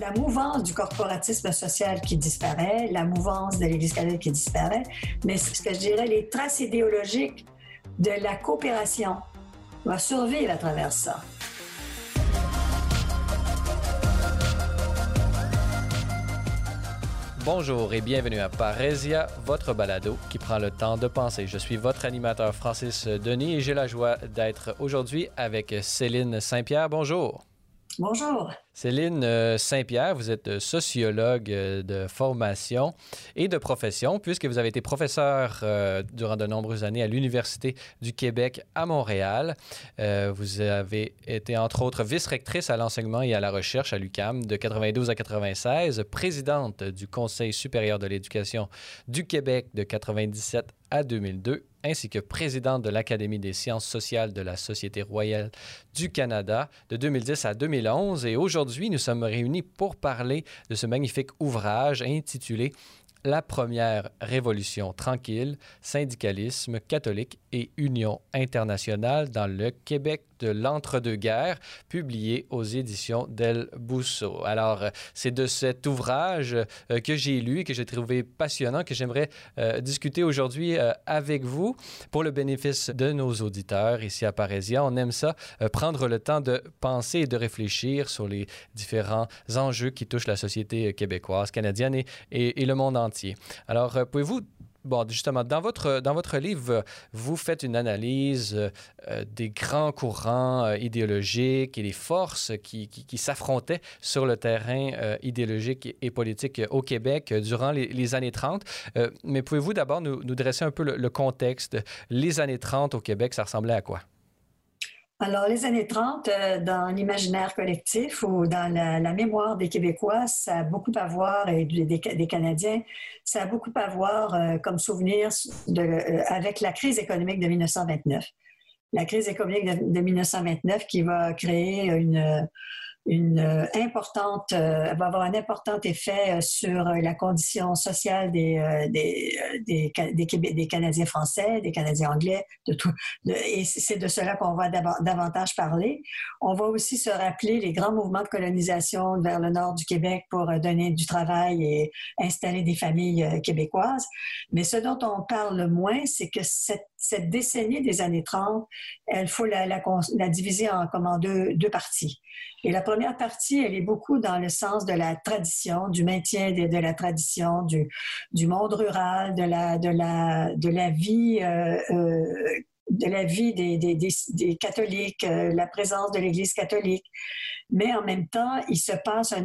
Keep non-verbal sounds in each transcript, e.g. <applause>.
la mouvance du corporatisme social qui disparaît, la mouvance de l'Église qui disparaît, mais ce que je dirais, les traces idéologiques de la coopération vont survivre à travers ça. Bonjour et bienvenue à Parésia, votre balado qui prend le temps de penser. Je suis votre animateur Francis Denis et j'ai la joie d'être aujourd'hui avec Céline Saint-Pierre. Bonjour. Bonjour. Céline euh, Saint-Pierre, vous êtes euh, sociologue euh, de formation et de profession, puisque vous avez été professeur durant de nombreuses années à l'Université du Québec à Montréal. vous avez été, entre autres, vice-rectrice à l'enseignement et à la recherche à l'UCAM de 92 à 96, présidente du Conseil supérieur de l'éducation du Québec de 97 à 2002 ainsi que présidente de l'Académie des sciences sociales de la Société royale du Canada de 2010 à 2011. Et aujourd'hui, nous sommes réunis pour parler de ce magnifique ouvrage intitulé la première révolution tranquille, syndicalisme catholique et union internationale dans le Québec de l'entre-deux-guerres, publié aux éditions d'El Bousseau. Alors, c'est de cet ouvrage euh, que j'ai lu que j'ai trouvé passionnant que j'aimerais euh, discuter aujourd'hui euh, avec vous pour le bénéfice de nos auditeurs ici à Parésia. On aime ça, prendre le temps de penser et de réfléchir sur les différents enjeux qui touchent la société québécoise, canadienne et le monde entier. Alors, euh, pouvez-vous Bon, justement, dans votre, dans votre livre, vous faites une analyse euh, des grands courants euh, idéologiques et des forces qui, qui, s'affrontaient sur le terrain idéologique et politique au Québec durant les, années 30. mais pouvez-vous d'abord nous, nous, dresser un peu le contexte? Les années 30 au Québec, ça ressemblait à quoi? Alors, les années 30, euh, dans l'imaginaire collectif ou dans la, mémoire des Québécois, ça a beaucoup à voir, et des, Canadiens, ça a beaucoup à voir euh, comme souvenir de, euh, avec la crise économique de 1929. La crise économique de 1929 qui va créer une une euh, importante, euh, va avoir un important effet euh, sur la condition sociale des, des, des, des, des Canadiens français, des Canadiens anglais, de tout. et c'est de cela qu'on va davantage parler. On va aussi se rappeler les grands mouvements de colonisation vers le nord du Québec pour donner du travail et installer des familles québécoises. Mais ce dont on parle moins, c'est que cette cette décennie des années 30, il faut la, la, diviser en, comme en deux, deux, parties. Et la première partie, elle est beaucoup dans le sens de la tradition, du maintien de, la tradition, du, monde rural, de la, vie euh, euh, de la vie des, catholiques, euh, la présence de l'Église catholique. Mais en même temps, il se passe un,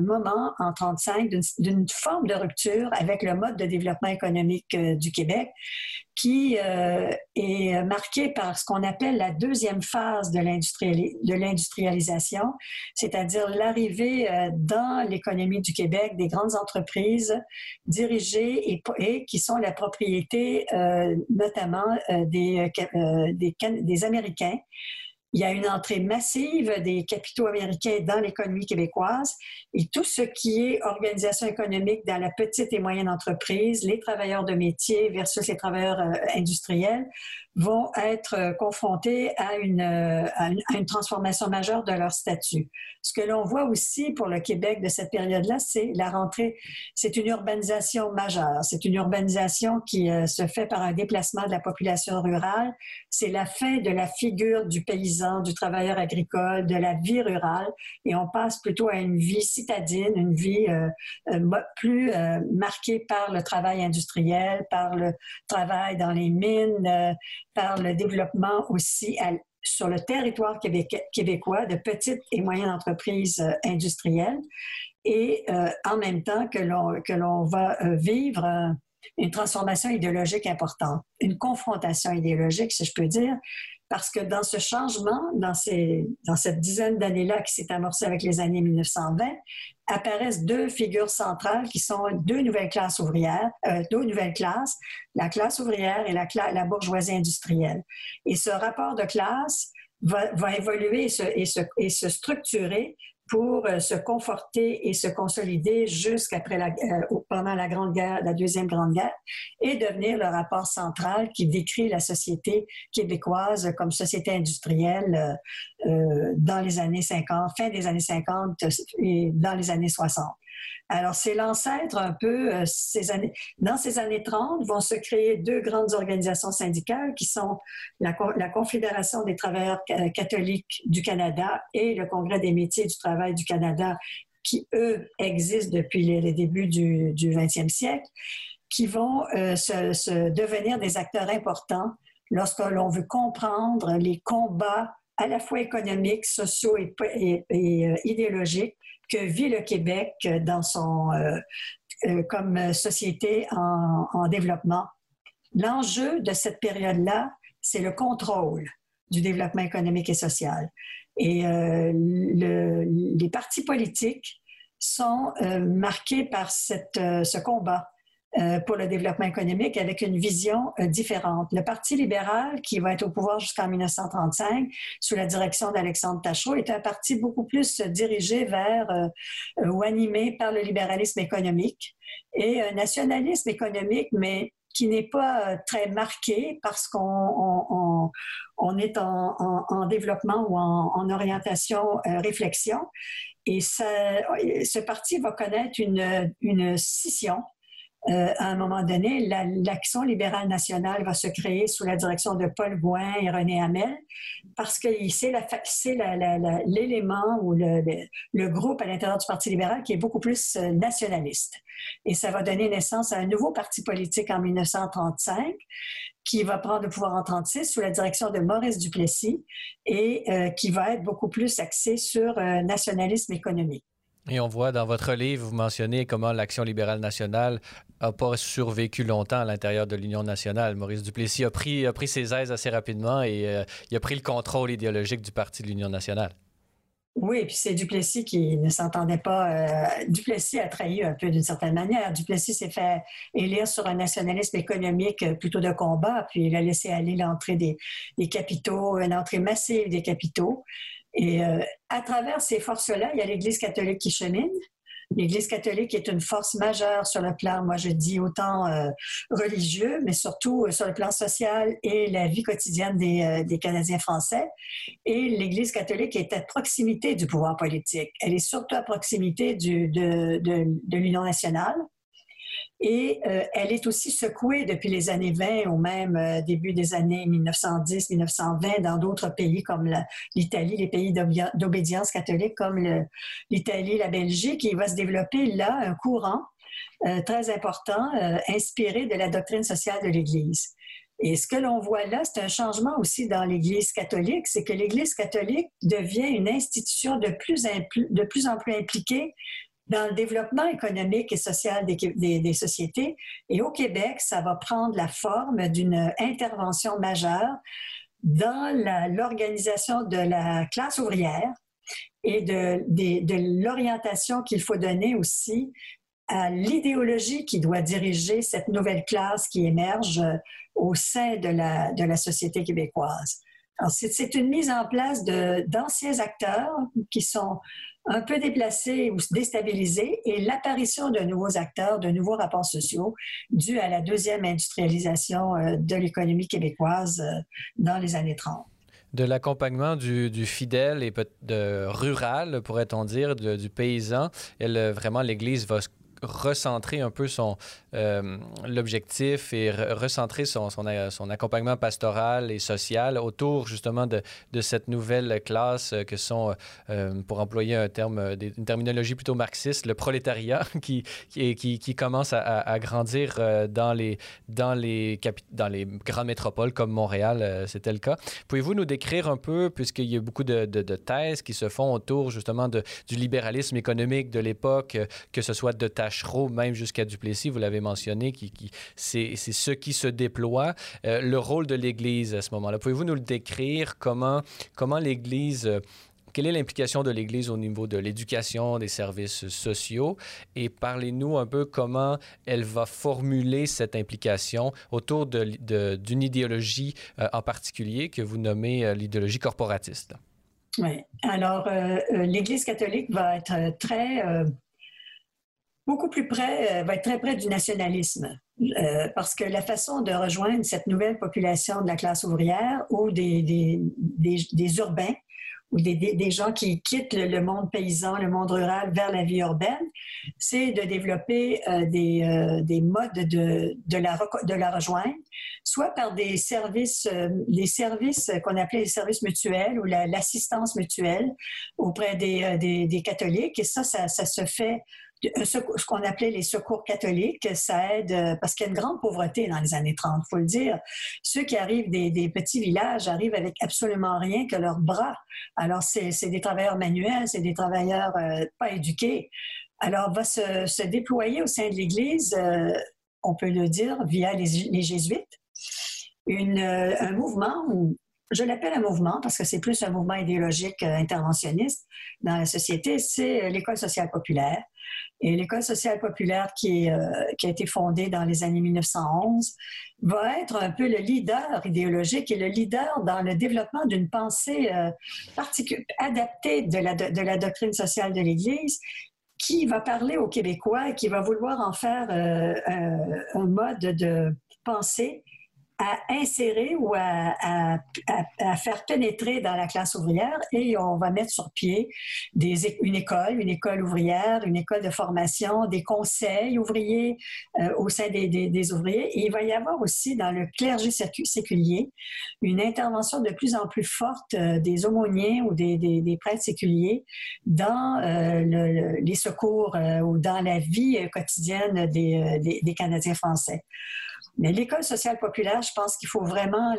moment en 35 d'une forme de rupture avec le mode de développement économique du Québec qui euh, est marqué par ce qu'on appelle la deuxième phase de l'industrialisation, c'est-à-dire l'arrivée dans l'économie du Québec des grandes entreprises dirigées et, qui sont la propriété notamment euh, euh, des, des, Américains. Il y a une entrée massive des capitaux américains dans l'économie québécoise et tout ce qui est organisation économique dans la petite et moyenne entreprise, les travailleurs de métier versus les travailleurs euh, industriels vont être confrontés à une, à une, transformation majeure de leur statut. Ce que l'on voit aussi pour le Québec de cette période-là, c'est la rentrée, c'est une urbanisation majeure. C'est une urbanisation qui se fait par un déplacement de la population rurale. C'est la fin de la figure du paysan, du travailleur agricole, de la vie rurale, et on passe plutôt à une vie citadine, une vie euh, euh, plus euh, marquée par le travail industriel, par le travail dans les mines, par le développement aussi sur le territoire québécois de petites et moyennes entreprises industrielles. Et en même temps que l'on que l'on va vivre une transformation idéologique importante, une confrontation idéologique, si je peux dire, parce que dans ce changement, dans, ces, dans cette dizaine d'années-là qui s'est amorcée avec les années 1920, apparaissent deux figures centrales qui sont deux nouvelles classes ouvrières, euh, deux nouvelles classes, la classe ouvrière et la, la bourgeoisie industrielle. Et ce rapport de classe va, évoluer et se structurer pour euh, se conforter et se consolider jusqu'après la, euh, pendant la grande guerre, la deuxième grande guerre, et devenir le rapport central qui décrit la société québécoise comme société industrielle euh, dans les années 50, fin des années 50 et dans les années 60. Alors, c'est l'ancêtre un peu, euh, ces années, dans ces années 30, vont se créer deux grandes organisations syndicales qui sont la, Confédération des travailleurs catholiques du Canada et le Congrès des métiers du travail du Canada, qui, eux, existent depuis les, débuts du, du 20e siècle, qui vont euh, se, devenir des acteurs importants lorsque l'on veut comprendre les combats à la fois économiques, sociaux et, et euh, idéologiques que vit le Québec dans son, euh, euh, comme société en, développement. L'enjeu de cette période-là, c'est le contrôle du développement économique et social. Et euh, les partis politiques sont marqués par cette, ce combat euh, pour le développement économique avec une vision euh, différente. Le Parti libéral, qui va être au pouvoir jusqu'en 1935, sous la direction d'Alexandre Tachereau, est un parti beaucoup plus dirigé vers euh, ou animé par le libéralisme économique et un nationalisme économique, mais qui n'est pas très marqué parce qu'on on, est en, développement ou en, orientation réflexion. Et ce parti va connaître une, une scission euh, à un moment donné, l'Action libérale nationale va se créer sous la direction de Paul Gouin et René Hamel, parce que c'est l'élément ou le, groupe à l'intérieur du Parti libéral qui est beaucoup plus euh, nationaliste. Et ça va donner naissance à un nouveau parti politique en 1935 qui va prendre le pouvoir en 1936 sous la direction de Maurice Duplessis et euh, qui va être beaucoup plus axé sur nationalisme économique. Et on voit dans votre livre, vous mentionnez comment l'Action libérale nationale n'a pas survécu longtemps à l'intérieur de l'Union nationale. Maurice Duplessis a pris, ses aises assez rapidement et euh, il a pris le contrôle idéologique du Parti de l'Union nationale. Oui, puis c'est Duplessis qui ne s'entendait pas. Euh, Duplessis a trahi un peu d'une certaine manière. Duplessis s'est fait élire sur un nationalisme économique euh, plutôt de combat, puis il a laissé aller l'entrée des, des capitaux, une entrée massive des capitaux. Et euh, à travers ces forces-là, il y a l'Église catholique qui chemine. L'Église catholique est une force majeure sur le plan, moi je dis autant euh, religieux, mais surtout euh, sur le plan social et la vie quotidienne des, des Canadiens français. Et l'Église catholique est à proximité du pouvoir politique. Elle est surtout à proximité de, de l'Union nationale. Et euh, elle est aussi secouée depuis les années 20 ou même euh, début des années 1910-1920 dans d'autres pays comme l'Italie, les pays d'obédience catholique comme l'Italie, la Belgique. Et il va se développer là un courant euh, très important inspiré de la doctrine sociale de l'Église. Et ce que l'on voit là, c'est un changement aussi dans l'Église catholique, c'est que l'Église catholique devient une institution de plus, de plus en plus impliquée dans le développement économique et social des, sociétés. Et au Québec, ça va prendre la forme d'une intervention majeure dans l'organisation de la classe ouvrière et de, l'orientation qu'il faut donner aussi à l'idéologie qui doit diriger cette nouvelle classe qui émerge au sein de la société québécoise. C'est une mise en place d'anciens acteurs qui sont un peu déplacés ou déstabilisés et l'apparition de nouveaux acteurs, de nouveaux rapports sociaux dus à la deuxième industrialisation euh, de l'économie québécoise euh, dans les années 30 de l'accompagnement du, fidèle et de rural, pourrait-on dire, du paysan. Elle, vraiment, l'Église va recentrer un peu son euh, l'objectif et recentrer son, son, son, accompagnement pastoral et social autour justement de, de cette nouvelle classe que sont, euh, pour employer un terme, une terminologie plutôt marxiste, le prolétariat <laughs> qui, qui, qui, commence à, grandir euh, dans les, dans, les dans les grandes métropoles comme Montréal, c'était le cas. Pouvez-vous nous décrire un peu, puisqu'il y a beaucoup de, de, de, thèses qui se font autour justement de, du libéralisme économique de l'époque, que ce soit de ta même jusqu'à Duplessis, vous l'avez mentionné, qui, c'est ce qui se déploie. Euh, le rôle de l'Église à ce moment-là, pouvez-vous nous le décrire? Comment, comment l'Église... Euh, quelle est l'implication de l'Église au niveau de l'éducation, des services sociaux? Et parlez-nous un peu comment elle va formuler cette implication autour d'une de, idéologie euh, en particulier que vous nommez l'idéologie corporatiste. Oui. Alors, l'Église catholique va être très, beaucoup plus près, va être très près du nationalisme. parce que la façon de rejoindre cette nouvelle population de la classe ouvrière ou des, des, des urbains ou des, des, gens qui quittent le, monde paysan, le monde rural vers la vie urbaine, c'est de développer euh, des, euh, des, modes de, de, la, de la rejoindre, soit par des services, euh, les services qu'on appelait les services mutuels ou l'assistance mutuelle auprès des, des, catholiques. Et ça, ça se fait ce qu'on appelait les secours catholiques, ça aide euh, parce qu'il y a une grande pauvreté dans les années 30, faut le dire. Ceux qui arrivent des, petits villages arrivent avec absolument rien que leurs bras. Alors, c'est des travailleurs manuels, c'est des travailleurs euh, pas éduqués. Alors, va se, déployer au sein de l'Église, euh, on peut le dire, via les, jésuites, un mouvement je l'appelle un mouvement parce que c'est plus un mouvement idéologique interventionniste dans la société, c'est l'école sociale populaire. Et l'école sociale populaire qui, euh, qui, a été fondée dans les années 1911 va être un peu le leader idéologique et le leader dans le développement d'une pensée euh, adaptée de la, doctrine sociale de l'Église qui va parler aux Québécois et qui va vouloir en faire euh, un mode de pensée à insérer ou à, à, à, faire pénétrer dans la classe ouvrière et on va mettre sur pied des, une école, une école ouvrière, une école de formation, des conseils ouvriers euh, au sein des, des, des, ouvriers. Et il va y avoir aussi dans le clergé séculier une intervention de plus en plus forte euh, des aumôniers ou des, des prêtres séculiers dans euh, le, les secours ou dans la vie quotidienne des, Canadiens français. Mais l'école sociale populaire, je pense qu'il faut vraiment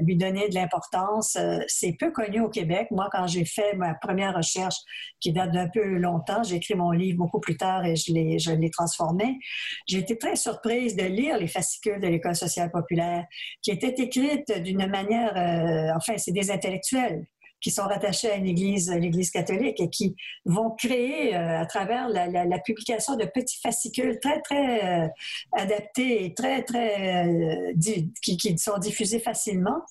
lui donner de l'importance. Euh, c'est peu connu au Québec. Moi, quand j'ai fait ma première recherche, qui date d'un peu longtemps, j'ai écrit mon livre beaucoup plus tard et je l'ai, transformé. J'ai été très surprise de lire les fascicules de l'école sociale populaire, qui étaient écrites d'une manière, euh, enfin, c'est des intellectuels qui sont rattachés à une église, l'église catholique, et qui vont créer euh, à travers la, publication de petits fascicules très, très euh, adaptés et très, très, euh, qui, sont diffusés facilement,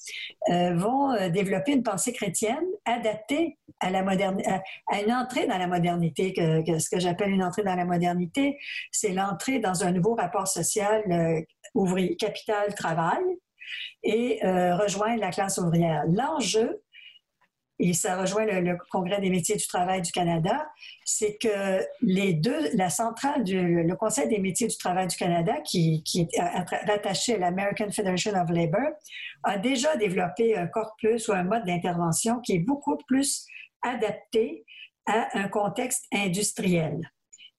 vont développer une pensée chrétienne adaptée à la modernité, à, une entrée dans la modernité, ce que j'appelle une entrée dans la modernité, c'est l'entrée dans un nouveau rapport social ouvrier, capital-travail et rejoindre la classe ouvrière. L'enjeu, et ça rejoint le, Congrès des métiers du travail du Canada, c'est que les deux, la centrale du le Conseil des métiers du travail du Canada, qui, est rattaché à l'American Federation of Labor, a déjà développé un corpus ou un mode d'intervention qui est beaucoup plus adapté à un contexte industriel,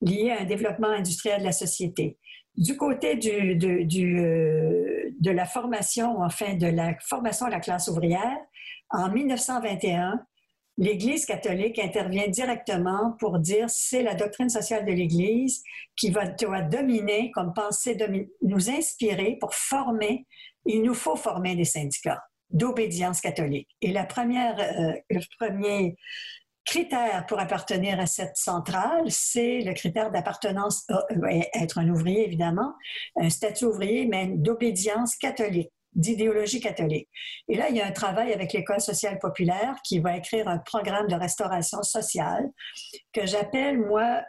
lié à un développement industriel de la société. Du côté du, du, euh, de la formation, enfin de la formation à la classe ouvrière, en 1921, l'Église catholique intervient directement pour dire c'est la doctrine sociale de l'Église qui va doit dominer comme pensée, nous inspirer pour former. Il nous faut former des syndicats d'obédience catholique. Et la première, euh, le premier critère pour appartenir à cette centrale, c'est le critère d'appartenance, euh, être un ouvrier évidemment, un statut ouvrier, mais d'obédience catholique d'idéologie catholique. Et là, il y a un travail avec l'École sociale populaire qui va écrire un programme de restauration sociale que j'appelle, moi,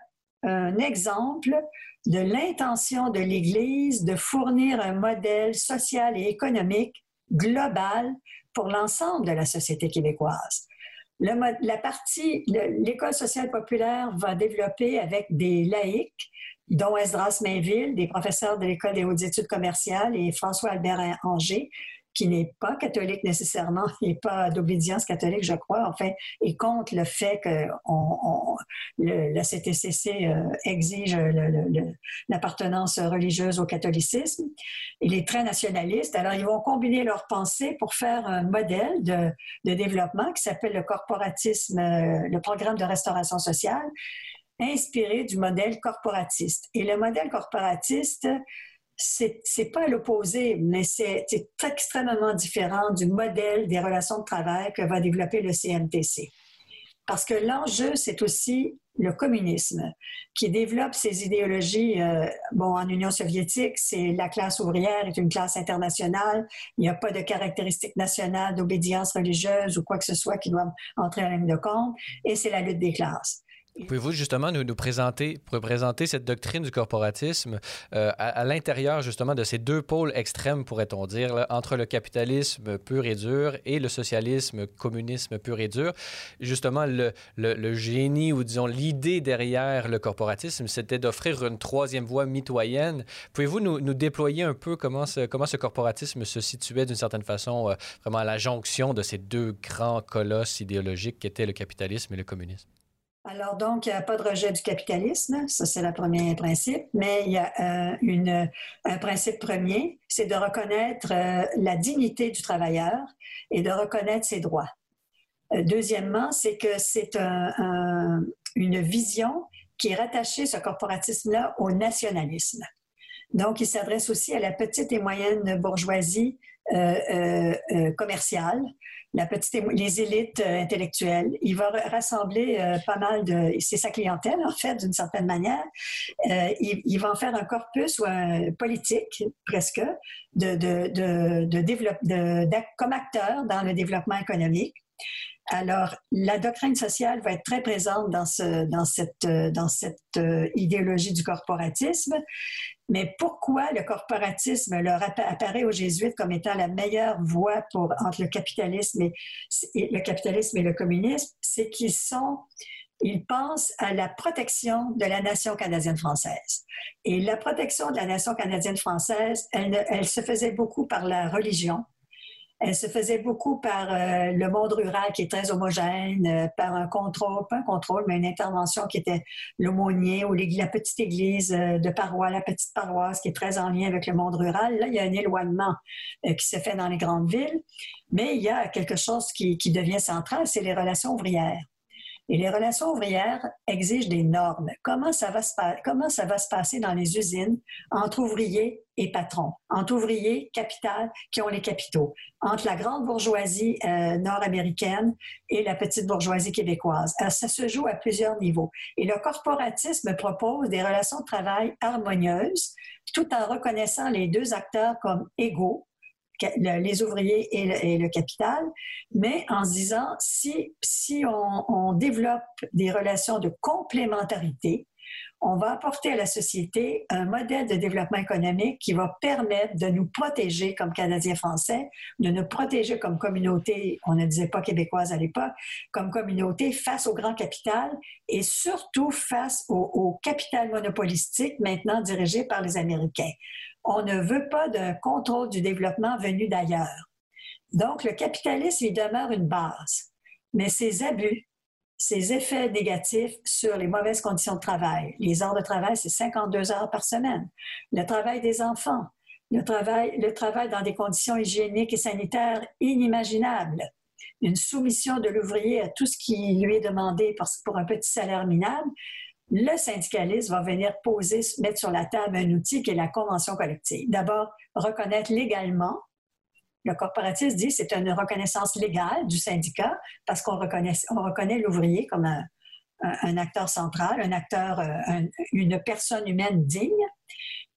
un exemple de l'intention de l'Église de fournir un modèle social et économique global pour l'ensemble de la société québécoise. La partie, l'école sociale populaire va développer avec des laïcs dont Esdras Mainville, des professeurs de l'École des hautes études commerciales, et François Albert Angers, qui n'est pas catholique nécessairement, <laughs> n'est pas d'obédience catholique, je crois, enfin, et contre le fait que on, la CTCC euh, exige l'appartenance religieuse au catholicisme. Il est très nationaliste. Alors, ils vont combiner leurs pensées pour faire un modèle de, de développement qui s'appelle le corporatisme, euh, le programme de restauration sociale, inspiré du modèle corporatiste. Et le modèle corporatiste, c'est, pas l'opposé, mais c'est, c'est extrêmement différent du modèle des relations de travail que va développer le CMTC. Parce que l'enjeu, c'est aussi le communisme, qui développe ses idéologies. Euh, bon, en Union soviétique, c'est la classe ouvrière est une classe internationale. Il n'y a pas de caractéristiques nationales d'obédience religieuse ou quoi que ce soit qui doit entrer en ligne de compte. Et c'est la lutte des classes. Pouvez-vous justement nous, présenter, présenter cette doctrine du corporatisme euh, à, l'intérieur justement de ces deux pôles extrêmes, pourrait-on dire, entre le capitalisme pur et dur et le socialisme, communisme pur et dur? Justement, le, génie ou disons l'idée derrière le corporatisme, c'était d'offrir une troisième voie mitoyenne. Pouvez-vous nous, nous, déployer un peu comment ce, comment ce corporatisme se situait d'une certaine façon euh, vraiment à la jonction de ces deux grands colosses idéologiques qu'étaient le capitalisme et le communisme? Alors, donc, il n'y a pas de rejet du capitalisme, ça c'est le premier principe, mais il y a euh, un principe premier, c'est de reconnaître euh, la dignité du travailleur et de reconnaître ses droits. Euh, deuxièmement, c'est que c'est un, une vision qui est rattachée, ce corporatisme-là, au nationalisme. Donc, il s'adresse aussi à la petite et moyenne bourgeoisie commerciale la petite, les élites euh, intellectuelles. Il va rassembler euh, pas mal de, c'est sa clientèle en fait, d'une certaine manière. Euh, il, va en faire un corpus ou un politique presque de, de, de, de, de comme acteur dans le développement économique. Alors, la doctrine sociale va être très présente dans, ce, dans cette, dans cette idéologie du corporatisme. Mais pourquoi le corporatisme leur apparaît aux jésuites comme étant la meilleure voie pour, entre le capitalisme et, le capitalisme et le communisme? C'est qu'ils sont, ils pensent à la protection de la nation canadienne-française. Et la protection de la nation canadienne-française, elle se faisait beaucoup par la religion, elle se faisait beaucoup par euh, le monde rural qui est très homogène, euh, par un contrôle, pas un contrôle, mais une intervention qui était l'aumônier ou la petite église euh, de paroisse, la petite paroisse qui est très en lien avec le monde rural. Là, il y a un éloignement qui se fait dans les grandes villes, mais il y a quelque chose qui, devient central, c'est les relations ouvrières. Et les relations ouvrières exigent des normes. Comment ça va se, comment ça va se passer dans les usines entre ouvriers et patrons, entre ouvriers, capital, qui ont les capitaux, entre la grande bourgeoisie euh, nord-américaine et la petite bourgeoisie québécoise. Alors, ça se joue à plusieurs niveaux. Et le corporatisme propose des relations de travail harmonieuses, tout en reconnaissant les deux acteurs comme égaux, les ouvriers et le, capital, mais en se disant, si, si on, on, développe des relations de complémentarité, on va apporter à la société un modèle de développement économique qui va permettre de nous protéger comme Canadiens français, de nous protéger comme communauté, on ne disait pas québécoise à l'époque, comme communauté face au grand capital et surtout face au, capital monopolistique maintenant dirigé par les Américains on ne veut pas d'un contrôle du développement venu d'ailleurs. Donc, le capitalisme, il demeure une base, mais ses abus, ses effets négatifs sur les mauvaises conditions de travail. Les heures de travail, c'est 52 heures par semaine. Le travail des enfants, le travail, dans des conditions hygiéniques et sanitaires inimaginables, une soumission de l'ouvrier à tout ce qui lui est demandé pour un petit salaire minable, le syndicalisme va venir poser, mettre sur la table un outil qui est la convention collective. D'abord, reconnaître légalement. Le corporatisme dit c'est une reconnaissance légale du syndicat parce qu'on reconnaît, on reconnaît l'ouvrier comme un, acteur central, un acteur, euh, une personne humaine digne.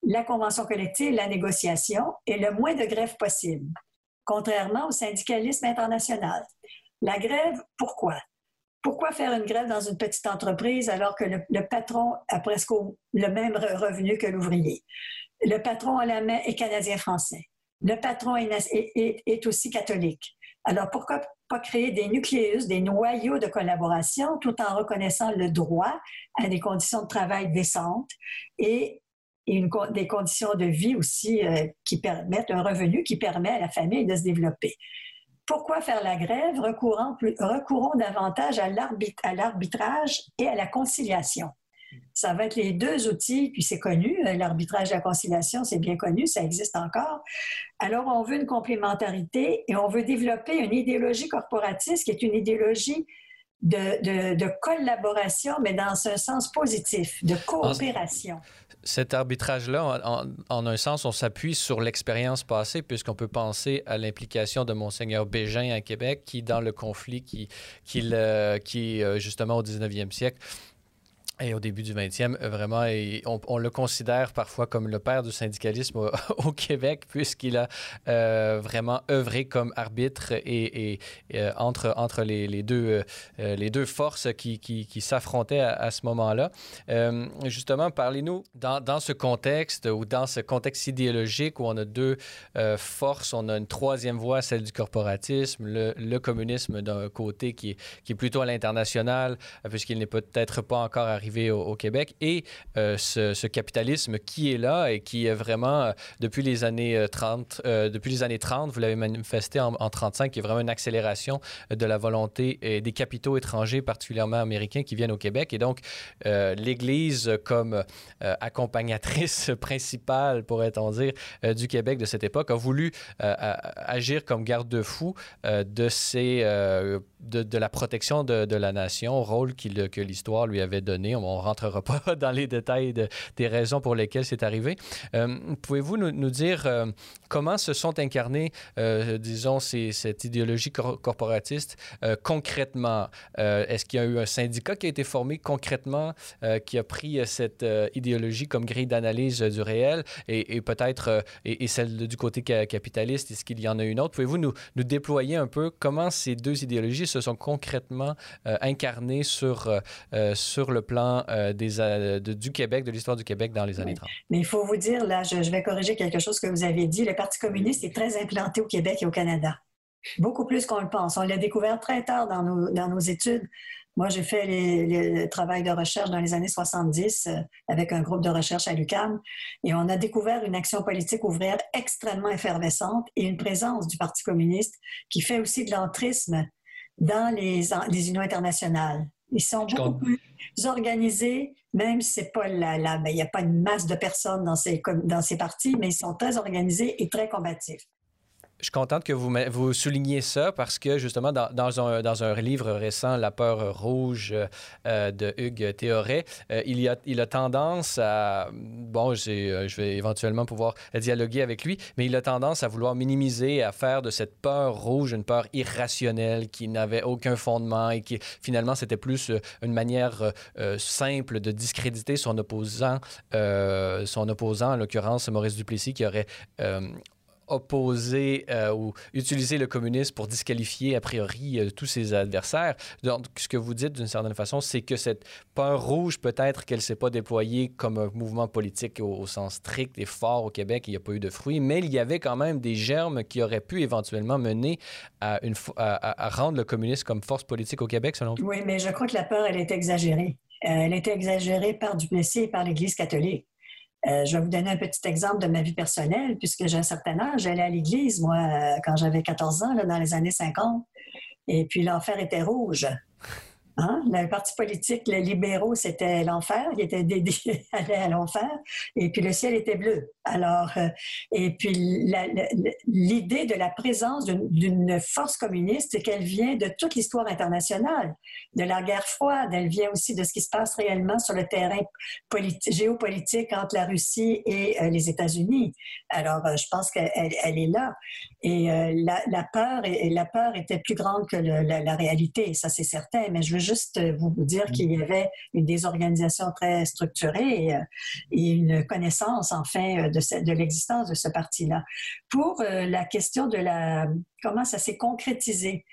La convention collective, la négociation et le moins de grève possible, contrairement au syndicalisme international. La grève, pourquoi? Pourquoi faire une grève dans une petite entreprise alors que le, patron a presque le même revenu que l'ouvrier? Le patron à la main est canadien-français. Le patron est, aussi catholique. Alors pourquoi pas créer des nucléus, des noyaux de collaboration tout en reconnaissant le droit à des conditions de travail décentes et des conditions de vie aussi euh, qui permettent un revenu qui permet à la famille de se développer. Pourquoi faire la grève? Recourons, davantage à l'arbitrage et à la conciliation. Ça va être les deux outils, puis c'est connu, euh, l'arbitrage et la conciliation, c'est bien connu, ça existe encore. Alors, on veut une complémentarité et on veut développer une idéologie corporatiste qui est une idéologie de, collaboration, mais dans un sens positif, de coopération. Cet arbitrage-là, en, un sens, on s'appuie sur l'expérience passée, puisqu'on peut penser à l'implication de Monseigneur Bégin à Québec, qui, dans le conflit qui, qui, qui euh, justement, au 19e siècle, et au début du 20e, euh, vraiment, on, le considère parfois comme le père du syndicalisme au, <laughs> Québec, puisqu'il a euh, vraiment œuvré comme arbitre et, euh, entre, entre les, deux, les deux forces qui, qui, s'affrontaient à, ce moment-là. justement, parlez-nous dans, dans, ce contexte ou dans ce contexte idéologique où on a deux forces, on a une troisième voie, celle du corporatisme, le, communisme d'un côté qui qui est plutôt à l'international, puisqu'il n'est peut-être pas encore arrivé au, Québec et euh, ce, capitalisme qui est là et qui est vraiment, euh, depuis les années 30, euh, depuis les années 30, vous l'avez manifesté en, en, 35, qui est vraiment une accélération de la volonté des capitaux étrangers, particulièrement américains, qui viennent au Québec. Et donc, l'Église, comme accompagnatrice <laughs> principale, pourrait-on dire, du Québec de cette époque, a voulu agir comme garde-fou de, ces, de, la protection de la nation, rôle que l'histoire lui avait donné on ne rentrera pas <laughs> dans les détails des raisons pour lesquelles c'est arrivé. Euh, pouvez-vous nous, dire euh, comment se sont incarnées, euh, disons, cette idéologie corporatiste concrètement? Est-ce qu'il y a eu un syndicat qui a été formé concrètement, qui a pris cette idéologie comme grille d'analyse du réel et, peut-être et, celle du côté capitaliste? Est-ce qu'il y en a une autre? Pouvez-vous nous, nous déployer un peu comment ces deux idéologies se sont concrètement incarnées sur, sur le plan euh, des, euh, du Québec, de l'histoire du Québec dans les années 30. Mais il faut vous dire, là, je, vais corriger quelque chose que vous avez dit. Le Parti communiste est très implanté au Québec et au Canada. Beaucoup plus qu'on le pense. On l'a découvert très tard dans nos, dans nos études. Moi, j'ai fait le travail de recherche dans les années 70 euh, avec un groupe de recherche à l'UQAM et on a découvert une action politique ouvrière extrêmement effervescente et une présence du Parti communiste qui fait aussi de l'entrisme dans les, les unions internationales. Ils sont beaucoup plus organisés, même si c'est pas la, la ben, il n'y a pas une masse de personnes dans ces, dans ces partis, mais ils sont très organisés et très combatifs. Je suis contente que vous, souligniez ça parce que justement, dans, un, livre récent, La peur rouge euh, de Hugues Théoret, euh, il, y a, il a tendance à. Bon, euh, je vais éventuellement pouvoir dialoguer avec lui, mais il a tendance à vouloir minimiser, à faire de cette peur rouge une peur irrationnelle qui n'avait aucun fondement et qui finalement c'était plus une manière simple de discréditer son opposant, son opposant, en l'occurrence Maurice Duplessis, qui aurait opposer euh, ou utiliser le communisme pour disqualifier a priori euh, tous ses adversaires. Donc, ce que vous dites d'une certaine façon, c'est que cette peur rouge, peut-être qu'elle ne s'est pas déployée comme un mouvement politique au, sens strict et fort au Québec, il n'y a pas eu de fruits, mais il y avait quand même des germes qui auraient pu éventuellement mener à, rendre le communisme comme force politique au Québec, selon vous? Oui, mais je crois que la peur, elle est exagérée. Euh, elle est exagérée par Duplessis et par l'Église catholique. Euh, je vais vous donner un petit exemple de ma vie personnelle, puisque j'ai un certain âge. J'allais à l'église, moi, euh, quand j'avais 14 ans, là, dans les années 50. Et puis l'enfer était rouge. Hein? Le parti politique, les libéraux, c'était l'enfer. Ils étaient dédiés <laughs> à l'enfer. Et puis le ciel était bleu. Alors, euh, et puis l'idée de la présence d'une force communiste, c'est qu'elle vient de toute l'histoire internationale, de la guerre froide. Elle vient aussi de ce qui se passe réellement sur le terrain géopolitique entre la Russie et euh, les États-Unis. Alors, euh, je pense qu'elle elle est là. Et la, peur, la peur était plus grande que la, réalité, ça c'est certain. Mais je veux juste vous, dire qu'il y avait une désorganisation très structurée et, et une connaissance, enfin, de de, l'existence de ce parti-là. Pour euh, la question de la comment ça s'est concrétisé,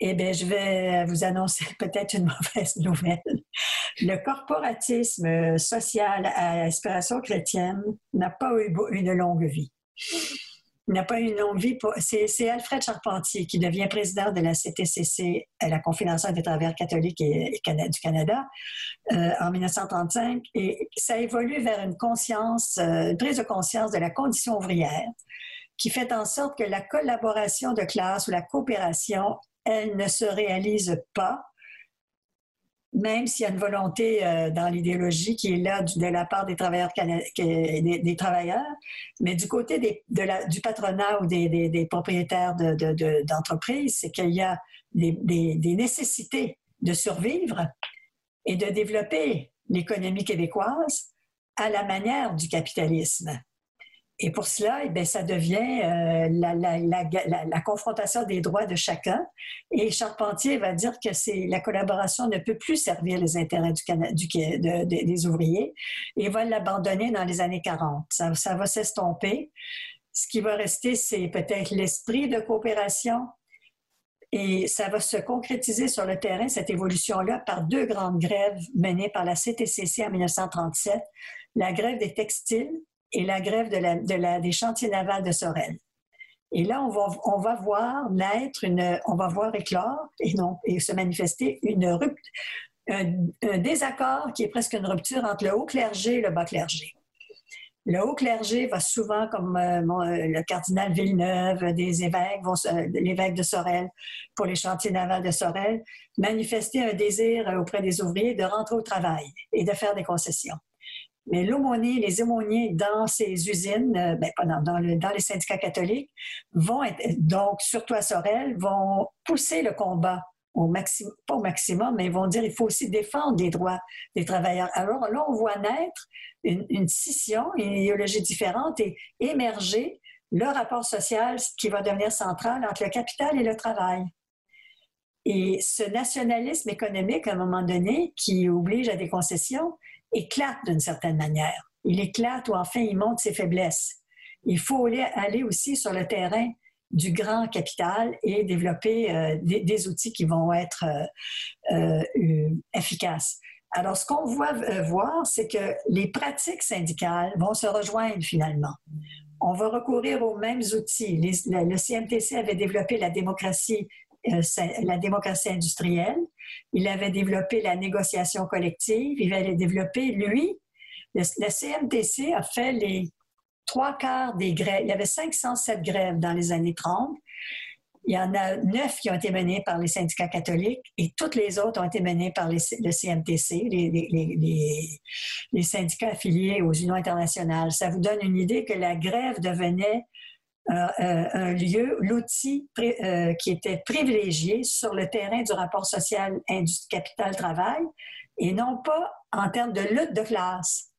eh bien, je vais vous annoncer <laughs> peut-être une mauvaise <laughs> nouvelle. Le corporatisme social à aspiration chrétienne n'a pas eu une longue vie n'a pas eu une longue vie. C'est Alfred Charpentier qui devient président de la CTCC, la Confédération des travailleurs catholiques du Canada, euh, en 1935. Et ça évolue vers une conscience, euh, une prise de conscience de la condition ouvrière qui fait en sorte que la collaboration de classe ou la coopération, elle ne se réalise pas même s'il y a une volonté euh, dans l'idéologie qui est là de la part des travailleurs, des, travailleurs mais du côté du patronat ou des, propriétaires d'entreprises, de, c'est qu'il y a des, nécessités de survivre et de développer l'économie québécoise à la manière du capitalisme. Et pour cela, eh ça devient euh, la, confrontation des droits de chacun. Et Charpentier va dire que c'est la collaboration ne peut plus servir les intérêts des ouvriers et va l'abandonner dans les années 40. Ça, ça va s'estomper. Ce qui va rester, c'est peut-être l'esprit de coopération, et ça va se concrétiser sur le terrain, cette évolution-là, par deux grandes grèves menées par la CTCC en 1937, la grève des textiles et la grève de des chantiers navals de Sorel. Et là, on va, voir naître une, on va voir éclore et non, se manifester une rupture, un, désaccord qui est presque une rupture entre le haut clergé et le bas clergé. Le haut clergé va souvent, comme euh, euh, le cardinal Villeneuve, des évêques, l'évêque de Sorel, pour les chantiers navals de Sorel, manifester un désir auprès des ouvriers de rentrer au travail et de faire des concessions. Mais l'aumônier, les aumôniers dans ces usines, euh, ben, dans, dans, dans, les syndicats catholiques, vont être, donc surtout à Sorel, vont pousser le combat au maximum, pas au maximum, mais ils vont dire qu'il faut aussi défendre les droits des travailleurs. Alors là, on voit naître une, une scission, une idéologie différente et émerger le rapport social qui va devenir central entre le capital et le travail. Et ce nationalisme économique, à un moment donné, qui oblige à des concessions, éclate d'une certaine manière. Il éclate ou enfin il montre ses faiblesses. Il faut aller aussi sur le terrain du grand capital et développer euh, des, outils qui vont être euh, euh, efficaces. Alors, ce qu'on voit voir, c'est que les pratiques syndicales vont se rejoindre finalement. On va recourir aux mêmes outils. le CMTC avait développé la démocratie, la démocratie industrielle. Il avait développé la négociation collective. Il avait développé, lui, le CMTC a fait les trois quarts des grèves. Il y avait 507 grèves dans les années 30. Il y en a neuf qui ont été menées par les syndicats catholiques et toutes les autres ont été menées par le CMTC, les, syndicats affiliés aux unions internationales. Ça vous donne une idée que la grève devenait euh, euh, un lieu, l'outil euh, qui était privilégié sur le terrain du rapport social capital-travail et non pas en termes de lutte de classe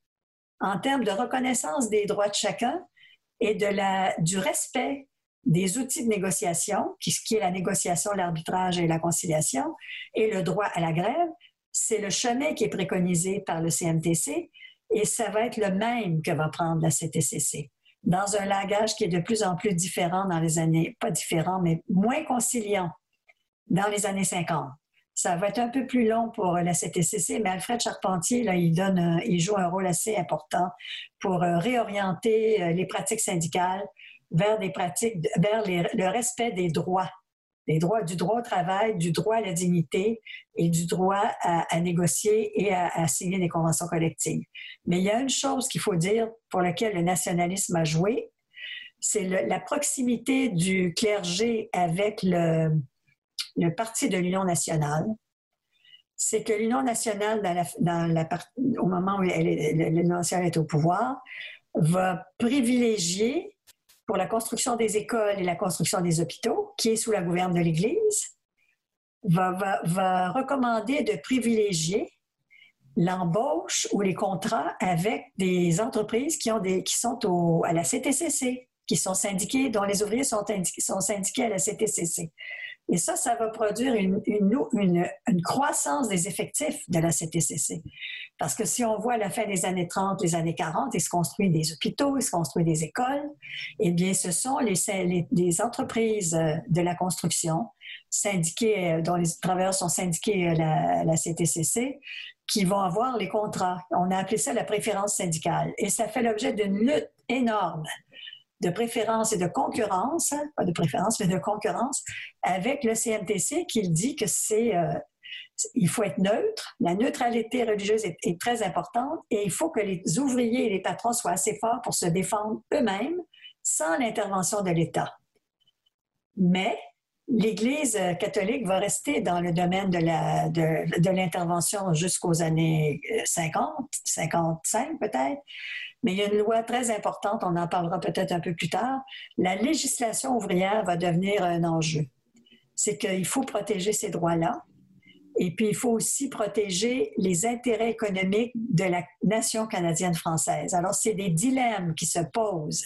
en termes de reconnaissance des droits de chacun et de la, du respect des outils de négociation, qui, qui est la négociation, l'arbitrage et la conciliation, et le droit à la grève, c'est le chemin qui est préconisé par le CMTC et ça va être le même que va prendre la CTCC. Dans un langage qui est de plus en plus différent dans les années, pas différent, mais moins conciliant dans les années 50. Ça va être un peu plus long pour la CTCC, mais Alfred Charpentier, là, il, donne, il joue un rôle assez important pour euh, réorienter euh, les pratiques syndicales vers des pratiques, vers le respect des droits, du droit au travail, du droit à la dignité et du droit à, négocier et à, signer des conventions collectives. Mais il y a une chose qu'il faut dire pour laquelle le nationalisme a joué, c'est la proximité du clergé avec le, parti de l'Union nationale, c'est que l'Union nationale, au moment où l'Union nationale est au pouvoir, va privilégier pour la construction des écoles et la construction des hôpitaux, qui est sous la gouverne de l'Église, va, recommander de privilégier l'embauche ou les contrats avec des entreprises qui, sont à la CTCC, qui sont syndiquées, dont les ouvriers sont, sont syndiqués à la CTCC. Et ça, ça va produire une, une, croissance des effectifs de la CTCC. Parce que si on voit à la fin des années 30, les années 40, il se construit des hôpitaux, il se construit des écoles, eh bien, ce sont les, entreprises euh, de la construction syndiquées, euh, dont les travailleurs sont syndiqués à la CTCC, qui vont avoir les contrats. On a appelé ça la préférence syndicale. Et ça fait l'objet d'une lutte énorme de préférence et de concurrence, hein, pas de préférence, mais de concurrence, avec le CMTC qui dit que c'est euh, il faut être neutre. La neutralité religieuse est, très importante et il faut que les ouvriers et les patrons soient assez forts pour se défendre eux-mêmes sans l'intervention de l'État. Mais l'Église catholique va rester dans le domaine de, de, de l'intervention jusqu'aux années 50, 55 peut-être. Mais il y a une loi très importante, on en parlera peut-être un peu plus tard. La législation ouvrière va devenir un enjeu. C'est qu'il faut protéger ces droits-là. Et puis, il faut aussi protéger les intérêts économiques de la nation canadienne-française. Alors, c'est des dilemmes qui se posent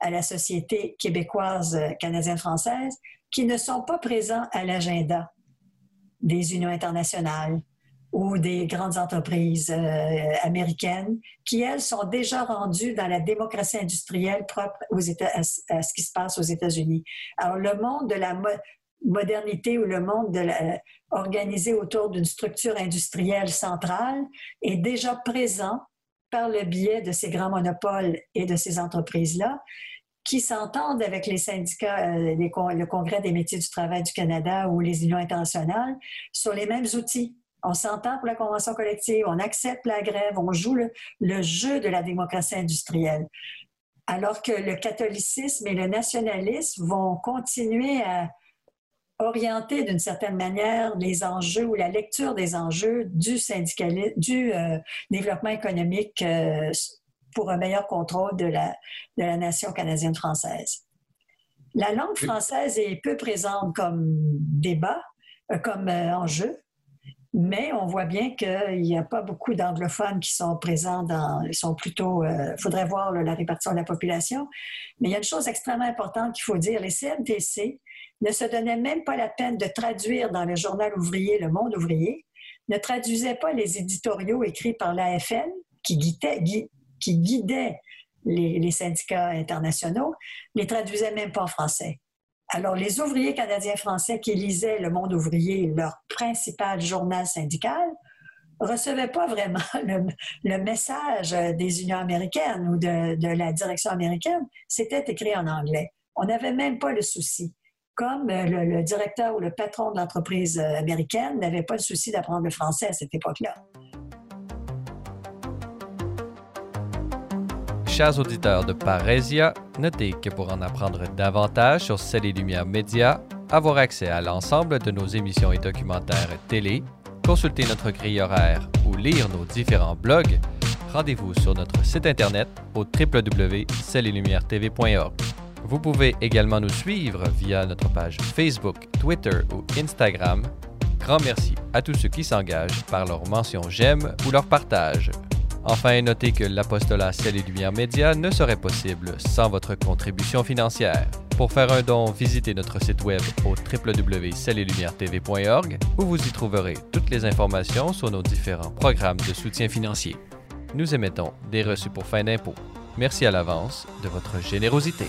à la société québécoise, euh, canadienne-française, qui ne sont pas présents à l'agenda des unions internationales ou des grandes entreprises euh, américaines qui, elles, sont déjà rendues dans la démocratie industrielle propre aux États, à, ce qui se passe aux États-Unis. Alors, le monde de la modernité ou le monde organisé autour d'une structure industrielle centrale est déjà présent par le biais de ces grands monopoles et de ces entreprises-là qui s'entendent avec les syndicats, euh, le Congrès des métiers du travail du Canada ou les unions internationales sur les mêmes outils. On s'entend pour la convention collective, on accepte la grève, on joue le, jeu de la démocratie industrielle. Alors que le catholicisme et le nationalisme vont continuer à orienter d'une certaine manière les enjeux ou la lecture des enjeux du syndicalisme, du euh, développement économique euh, pour un meilleur contrôle de la, de la nation canadienne-française. La langue française est peu présente comme débat, euh, comme enjeu, mais on voit bien qu'il n'y a pas beaucoup d'anglophones qui sont présents dans, ils sont plutôt, il faudrait voir la répartition de la population, mais il y a une chose extrêmement importante qu'il faut dire, les CNTC ne se donnaient même pas la peine de traduire dans le journal ouvrier Le Monde ouvrier, ne traduisaient pas les éditoriaux écrits par l'AFN qui guidaient, guidaient les, syndicats internationaux, les traduisaient même pas en français. Alors, les ouvriers canadiens français qui lisaient Le Monde ouvrier, leur principal journal syndical, recevaient pas vraiment <laughs> le, message des unions américaines ou de, la direction américaine. C'était écrit en anglais. On n'avait même pas le souci comme euh, le, directeur ou le patron de l'entreprise américaine n'avait pas le souci d'apprendre le français à cette époque-là. Chers auditeurs de Parésia, notez que pour en apprendre davantage sur Celle et Lumière Média, avoir accès à l'ensemble de nos émissions et documentaires télé, consulter notre grille horaire ou lire nos différents blogs, rendez-vous sur notre site internet au www.celleetlumière-tv.org. Vous pouvez également nous suivre via notre page Facebook, Twitter ou Instagram. Grand merci à tous ceux qui s'engagent par leur mention j'aime ou leur partage. Enfin, notez que l'apostolat Ciel et Lumière Média ne serait possible sans votre contribution financière. Pour faire un don, visitez notre site web au www.cellelumière-tv.org où vous y trouverez toutes les informations sur nos différents programmes de soutien financier. Nous émettons des reçus pour fin d'impôt. Merci à l'avance de votre générosité.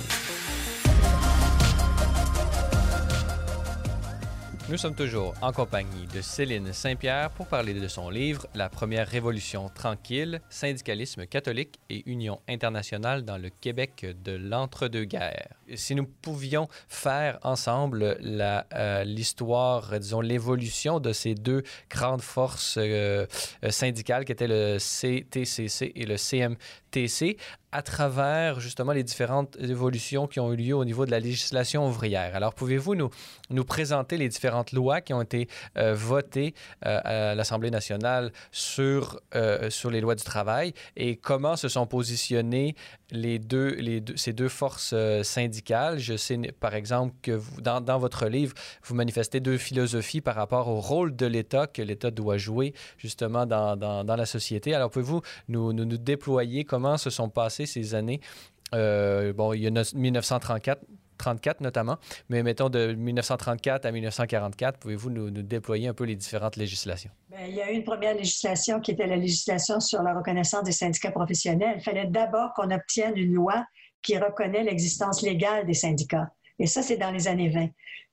Nous sommes toujours en compagnie de Céline Saint-Pierre pour parler de son livre La première révolution tranquille, syndicalisme catholique et union internationale dans le Québec de l'entre-deux-guerres. Si nous pouvions faire ensemble euh, l'histoire, disons l'évolution de ces deux grandes forces euh, euh, syndicales qui étaient le CTCC et le CMTC, à travers justement les différentes évolutions qui ont eu lieu au niveau de la législation ouvrière. Alors, pouvez-vous nous, nous présenter les différentes lois qui ont été votées à l'Assemblée nationale sur, sur les lois du travail et comment se sont positionnées les deux, les deux, ces deux forces syndicales? Je sais, par exemple, que dans, votre livre, vous manifestez deux philosophies par rapport au rôle de l'État que l'État doit jouer justement dans, la société. Alors, pouvez-vous nous, nous, nous déployer comment se sont passées ces années. Euh, bon, il y a 1934, 34 notamment, mais mettons de 1934 à 1944, pouvez-vous nous, déployer un peu les différentes législations? Bien, il y a eu une première législation qui était la législation sur la reconnaissance des syndicats professionnels. Il fallait d'abord qu'on obtienne une loi qui reconnaît l'existence légale des syndicats. Et ça, c'est dans les années 20.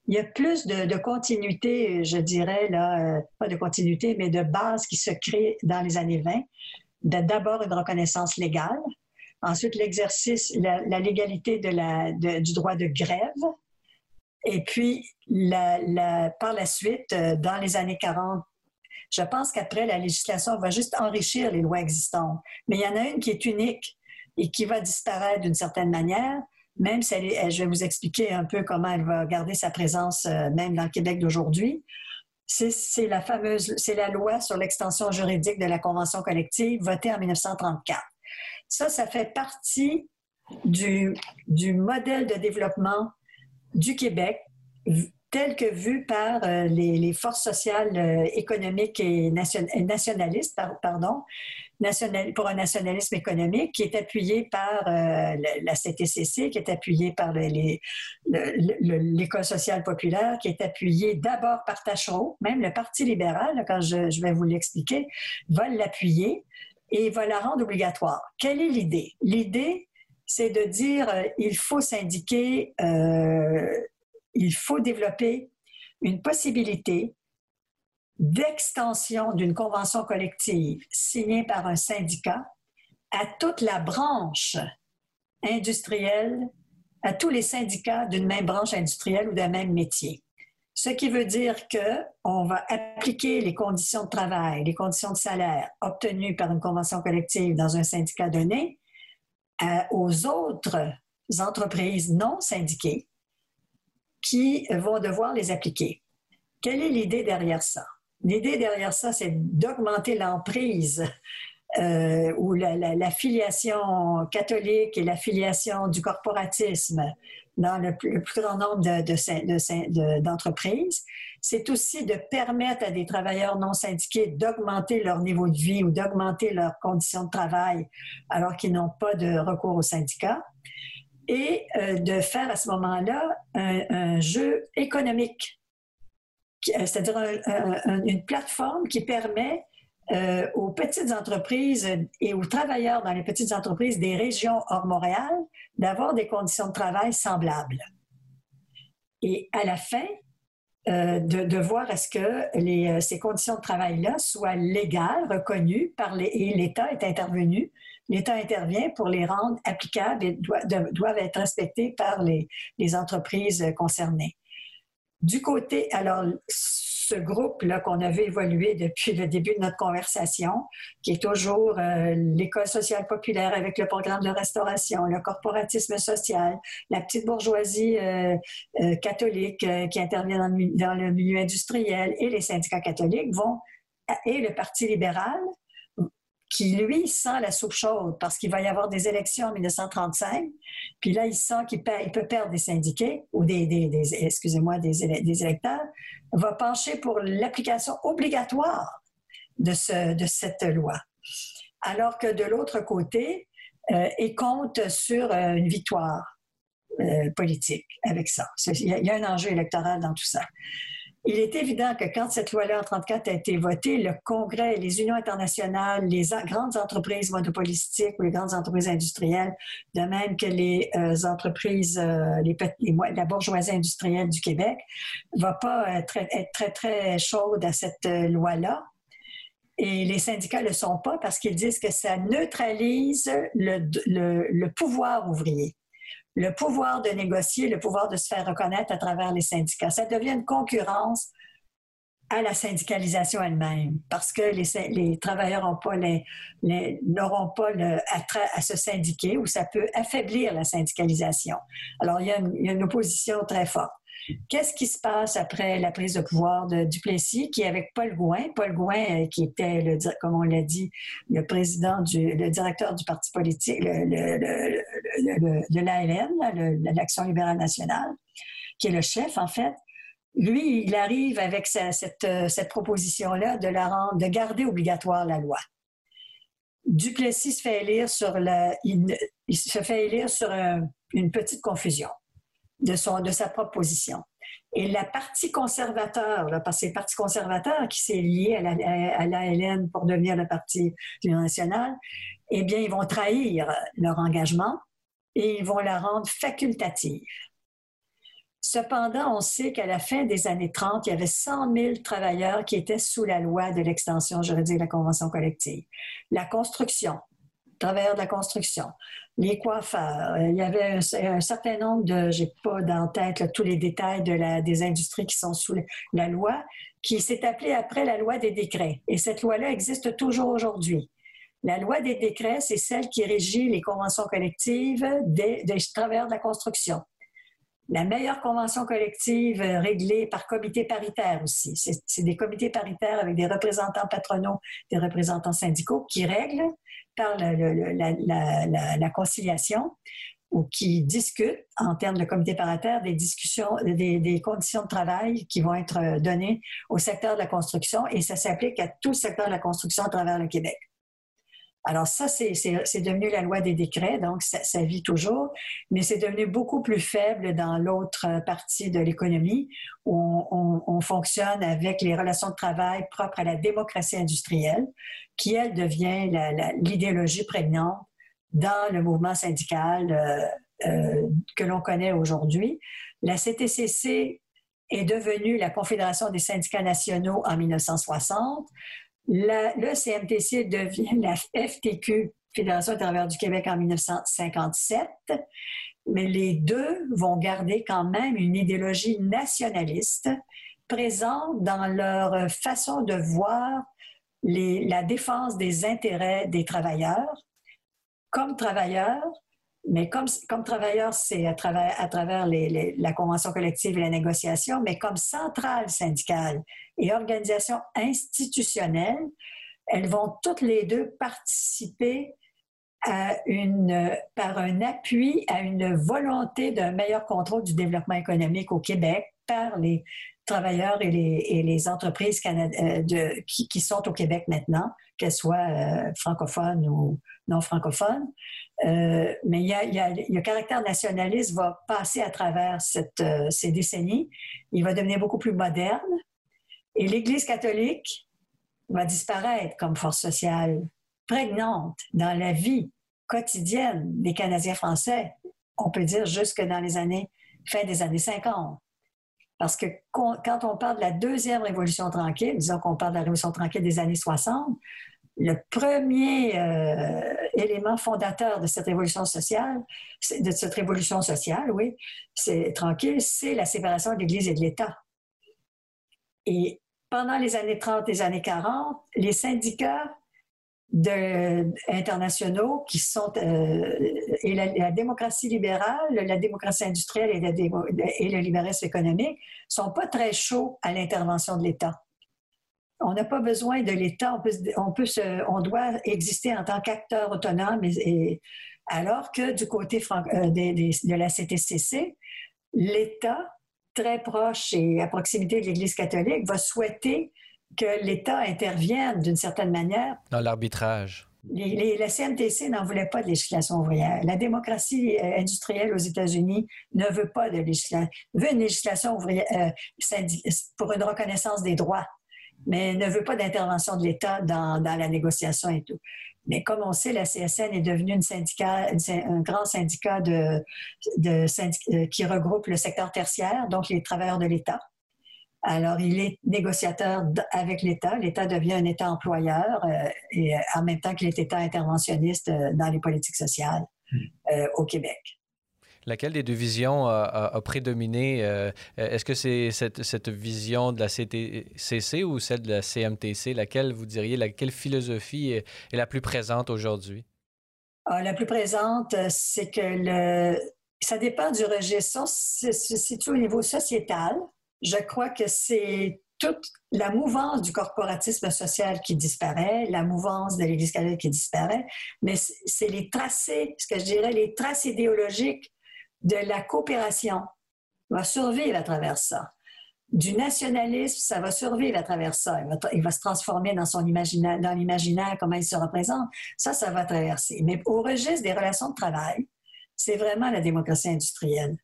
Il y a plus de, continuité, je dirais, là, euh, pas de continuité, mais de base qui se crée dans les années 20. D'abord une reconnaissance légale, Ensuite, l'exercice, la, légalité de la, du droit de grève. Et puis, par la suite, euh, dans les années 40, je pense qu'après, la législation va juste enrichir les lois existantes. Mais il y en a une qui est unique et qui va disparaître d'une certaine manière, même si elle je vais vous expliquer un peu comment elle va garder sa présence euh, même dans le Québec d'aujourd'hui. C'est la fameuse, c'est la loi sur l'extension juridique de la convention collective votée en 1934. Ça, ça fait partie du, du modèle de développement du Québec tel que vu par euh, les, forces sociales euh, économiques et nationalistes, pardon, pour un nationalisme économique qui est appuyé par euh, la CTCC, qui est appuyé par l'École sociale populaire, qui est appuyé d'abord par Tachereau, même le Parti libéral, quand je, vais vous l'expliquer, va l'appuyer et va la rendre obligatoire. Quelle est l'idée? L'idée, c'est de dire il faut syndiquer il faut développer une possibilité d'extension d'une convention collective signée par un syndicat à toute la branche industrielle, à tous les syndicats d'une même branche industrielle ou d'un même métier. Ce qui veut dire qu'on va appliquer les conditions de travail, les conditions de salaire obtenues par une convention collective dans un syndicat donné euh, aux autres entreprises non syndiquées qui vont devoir les appliquer. Quelle est l'idée derrière ça? L'idée derrière ça, c'est d'augmenter l'emprise euh, ou la, filiation catholique et la filiation du corporatisme dans le plus, grand nombre d'entreprises. c'est aussi de permettre à des travailleurs non syndiqués d'augmenter leur niveau de vie ou d'augmenter leurs conditions de travail alors qu'ils n'ont pas de recours au syndicat et euh, de faire à ce moment-là un, jeu économique, euh, c'est-à-dire une plateforme qui permet euh, aux petites entreprises et aux travailleurs dans les petites entreprises des régions hors Montréal d'avoir des conditions de travail semblables. Et à la fin, de, voir est-ce que ces conditions de travail-là soient légales, reconnues par et l'État est intervenu l'État intervient pour les rendre applicables et doivent être respectés par les, entreprises concernées. Du côté, alors, ce groupe-là qu'on avait évolué depuis le début de notre conversation, qui est toujours euh, l'école sociale populaire avec le programme de restauration, le corporatisme social, la petite bourgeoisie euh, euh, catholique qui intervient dans le, dans le, milieu industriel et les syndicats catholiques vont, et le Parti libéral, qui, lui, sent la soupe chaude parce qu'il va y avoir des élections en 1935. Puis là, il sent qu'il peut perdre des syndiqués ou des, excusez-moi, des, électeurs, va pencher pour l'application obligatoire de, ce, de cette loi. Alors que de l'autre côté, euh, il compte sur euh, une victoire euh, politique avec ça. Il y, a, un enjeu électoral dans tout ça. Il est évident que quand cette loi-là en 1934 a été votée, le Congrès, les unions internationales, les grandes entreprises monopolistiques ou les grandes entreprises industrielles, de même que les euh, entreprises, euh, les, la bourgeoisie industrielle du Québec, ne va pas être très, très, chaude à cette euh, loi-là. Et les syndicats ne le sont pas parce qu'ils disent que ça neutralise le pouvoir ouvrier le pouvoir de négocier, le pouvoir de se faire reconnaître à travers les syndicats. Ça devient une concurrence à la syndicalisation elle-même, parce que les, travailleurs n'auront pas, le à se syndiquer ou ça peut affaiblir la syndicalisation. Alors, il y a une opposition très forte. Qu'est-ce qui se passe après la prise de pouvoir de Duplessis, qui avec Paul Gouin, Paul Gouin euh, qui était, le, comme on l'a dit, le président du, le directeur du parti politique, de l'ALN, l'Action libérale nationale, qui est le chef en fait. Lui, il arrive avec cette, cette proposition-là de la rendre, de garder obligatoire la loi. Duplessis se fait élire sur il, se fait élire sur une petite confusion de, son, de sa propre position. Et la partie conservateur, parce que c'est le Parti conservateur qui s'est lié à l'ALN la, pour devenir le Parti national, eh bien, ils vont trahir leur engagement et ils vont la rendre facultative. Cependant, on sait qu'à la fin des années 30, il y avait 100 000 travailleurs qui étaient sous la loi de l'extension juridique de la convention collective. La construction, travailleurs de la construction, les coiffeurs. Euh, il y avait un, certain nombre de, j'ai pas dans tête tous les détails de la, des industries qui sont sous la loi, qui s'est appelée après la loi des décrets. Et cette loi-là existe toujours aujourd'hui. La loi des décrets, c'est celle qui régit les conventions collectives des, des travailleurs de la construction. La meilleure convention collective euh, réglée par comité paritaire aussi. C'est des comités paritaires avec des représentants patronaux, des représentants syndicaux qui règlent par la, conciliation. ou qui discutent en termes de comité paritaire des discussions, des, conditions de travail qui vont être euh, données au secteur de la construction et ça s'applique à tout le secteur de la construction à travers le Québec. Alors ça, c'est devenu la loi des décrets, donc ça, vit toujours, mais c'est devenu beaucoup plus faible dans l'autre partie de l'économie où on, on, fonctionne avec les relations de travail propres à la démocratie industrielle, qui, elle, devient l'idéologie prégnante dans le mouvement syndical euh, euh, que l'on connaît aujourd'hui. La CTCC est devenue la Confédération des syndicats nationaux en 1960. Le CMTC devient la FTQ, Fédération des du Québec, en 1957. Mais les deux vont garder quand même une idéologie nationaliste présente dans leur façon de voir la défense des intérêts des travailleurs comme travailleur, mais comme, comme travailleur, c'est à travers, la convention collective et la négociation, mais comme centrale syndicale et organisation institutionnelle, elles vont toutes les deux participer par un appui à une volonté d'un meilleur contrôle du développement économique au Québec par les travailleurs et les, entreprises euh, de, qui, sont au Québec maintenant, qu'elles soient euh, francophones ou non francophones. Euh, mais il le caractère nationaliste va passer à travers ces décennies. Il va devenir beaucoup plus moderne. Et l'Église catholique va disparaître comme force sociale prégnante dans la vie quotidienne des Canadiens français, on peut dire jusque dans les années, fin des années 50. Parce que quand on parle de la deuxième révolution tranquille, disons qu'on parle de la révolution tranquille des années 60, le premier euh, élément fondateur de cette révolution sociale, de cette révolution sociale, oui, c'est tranquille, c'est la séparation de l'Église et de l'État. Et pendant les années 30 et les années 40, les syndicats internationaux qui sont euh, et la, démocratie libérale, la démocratie industrielle et, le libéralisme économique sont pas très chauds à l'intervention de l'État. On n'a pas besoin de l'État, on peut, on peut on doit exister en tant qu'acteur autonome et, alors que du côté euh, de la CTCC, l'État très proche et à proximité de l'Église catholique va souhaiter que l'État intervienne d'une certaine manière. Dans l'arbitrage. La CMTC n'en voulait pas de législation ouvrière. La démocratie euh, industrielle aux États-Unis ne veut pas de législation, veut une législation ouvrière euh, pour une reconnaissance des droits, mais ne veut pas d'intervention de l'État dans, la négociation et tout. Mais comme on sait, la CSN est devenue un grand syndicat euh, qui regroupe le secteur tertiaire, donc les travailleurs de l'État. Alors, il est négociateur avec l'État. L'État devient un État employeur euh, et euh, en même temps qu'il est État interventionniste euh, dans les politiques sociales hmm. au Québec. Laquelle des deux visions a, prédominé? Est-ce que c'est cette, vision de la CTCC ou celle de la CMTC? Laquelle, vous diriez, laquelle philosophie est, la plus présente aujourd'hui? Ah, la plus présente, c'est que le, ça dépend du registre. C'est situé au niveau sociétal je crois que c'est toute la mouvance du corporatisme social qui disparaît, la mouvance de l'Église catholique qui disparaît, mais c'est les tracés, ce que je dirais, les traces idéologiques de la coopération va survivre à travers ça. Du nationalisme, ça va survivre à travers ça. Il va, se transformer dans son imaginaire, dans l'imaginaire, comment il se représente. Ça, ça va traverser. Mais au registre des relations de travail, c'est vraiment la démocratie industrielle.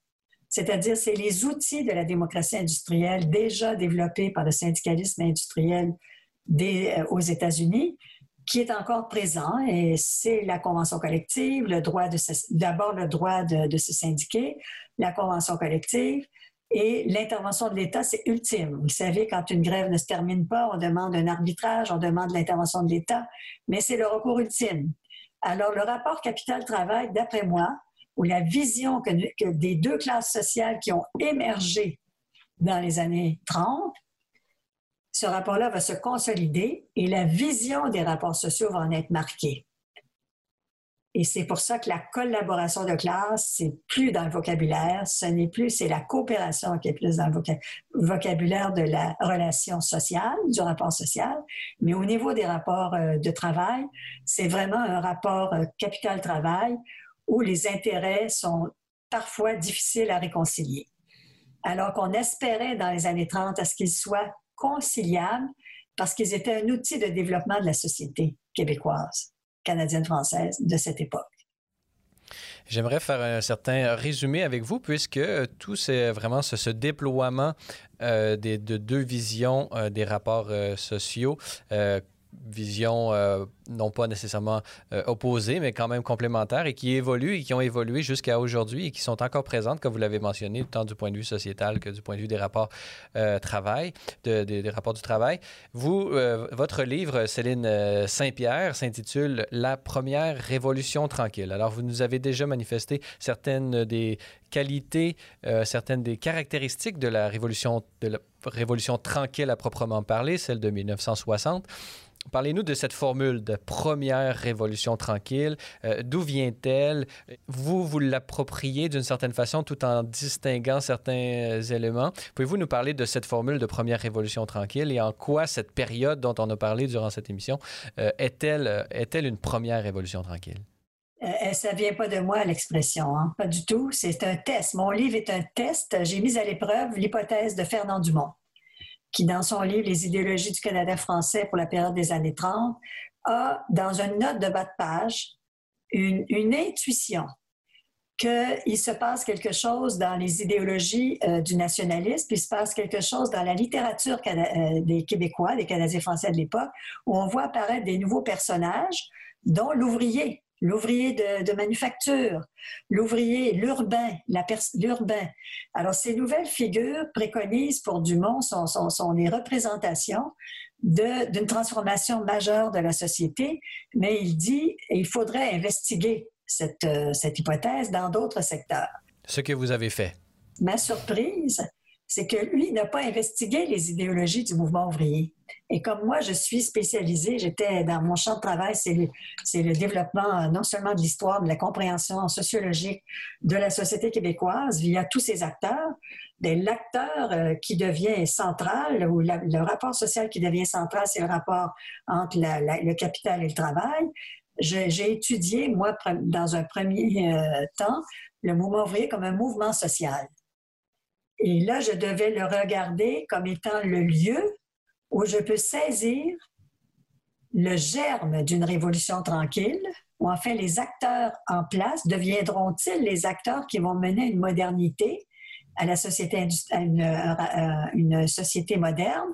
C'est-à-dire, c'est les outils de la démocratie industrielle déjà développés par le syndicalisme industriel des, euh, aux États-Unis qui est encore présent et c'est la convention collective, le droit d'abord le droit de, se syndiquer, la convention collective et l'intervention de l'État, c'est ultime. Vous savez, quand une grève ne se termine pas, on demande un arbitrage, on demande l'intervention de l'État, mais c'est le recours ultime. Alors, le rapport capital-travail, d'après moi, ou la vision que, des deux classes sociales qui ont émergé dans les années 30, ce rapport-là va se consolider et la vision des rapports sociaux va en être marquée. Et c'est pour ça que la collaboration de classe, c'est plus dans le vocabulaire, ce n'est plus, c'est la coopération qui est plus dans le vocabulaire de la relation sociale, du rapport social. Mais au niveau des rapports euh, de travail, c'est vraiment un rapport euh, capital-travail où les intérêts sont parfois difficiles à réconcilier. Alors qu'on espérait dans les années 30 à ce qu'ils soient conciliables parce qu'ils étaient un outil de développement de la société québécoise, canadienne-française de cette époque. J'aimerais faire un certain résumé avec vous, puisque tout c'est vraiment ce, déploiement euh, de deux visions euh, des rapports euh, sociaux vision euh, non pas nécessairement euh, opposées, mais quand même complémentaires et qui évoluent et qui ont évolué jusqu'à aujourd'hui et qui sont encore présentes, comme vous l'avez mentionné, tant du point de vue sociétal que du point de vue des rapports euh, travail, des rapports du travail. Vous, votre livre, Céline Saint-Pierre, s'intitule La première révolution tranquille. Alors, vous nous avez déjà manifesté certaines des qualités, certaines des caractéristiques de la révolution de la révolution tranquille à proprement parler, celle de 1960. Parlez-nous de cette formule de première révolution tranquille. Euh, d'où vient-elle? Vous, vous l'appropriez d'une certaine façon tout en distinguant certains euh, éléments. Pouvez-vous nous parler de cette formule de première révolution tranquille et en quoi cette période dont on a parlé durant cette émission euh, est-elle est une première révolution tranquille? ça ne vient pas de moi, l'expression, hein? pas du tout. C'est un test. Mon livre est un test. J'ai mis à l'épreuve l'hypothèse de Fernand Dumont qui, dans son livre Les idéologies du Canada français pour la période des années 30, a, dans une note de bas de page, une, intuition qu'il se passe quelque chose dans les idéologies euh, du nationalisme, puis il se passe quelque chose dans la littérature euh, des Québécois, des Canadiens français de l'époque, où on voit apparaître des nouveaux personnages, dont l'ouvrier, l'ouvrier de, manufacture, l'ouvrier, l'urbain, l'urbain. Alors, ces nouvelles figures préconisent pour Dumont sont, sont, les représentations d'une transformation majeure de la société, mais il dit il faudrait investiguer cette, cette hypothèse dans d'autres secteurs. Ce que vous avez fait. Ma surprise, c'est que lui n'a pas investigué les idéologies du mouvement ouvrier. Et comme moi, je suis spécialisée, j'étais dans mon champ de travail, c'est le, développement euh, non seulement de l'histoire, de la compréhension sociologique de la société québécoise via tous ces acteurs, mais l'acteur euh, qui devient central, ou le rapport social qui devient central, c'est le rapport entre le capital et le travail. J'ai étudié, moi, dans un premier euh, temps, le mouvement ouvrier comme un mouvement social. Et là, je devais le regarder comme étant le lieu où je peux saisir le germe d'une révolution tranquille, où enfin les acteurs en place deviendront-ils les acteurs qui vont mener une modernité à la société, à une, société moderne,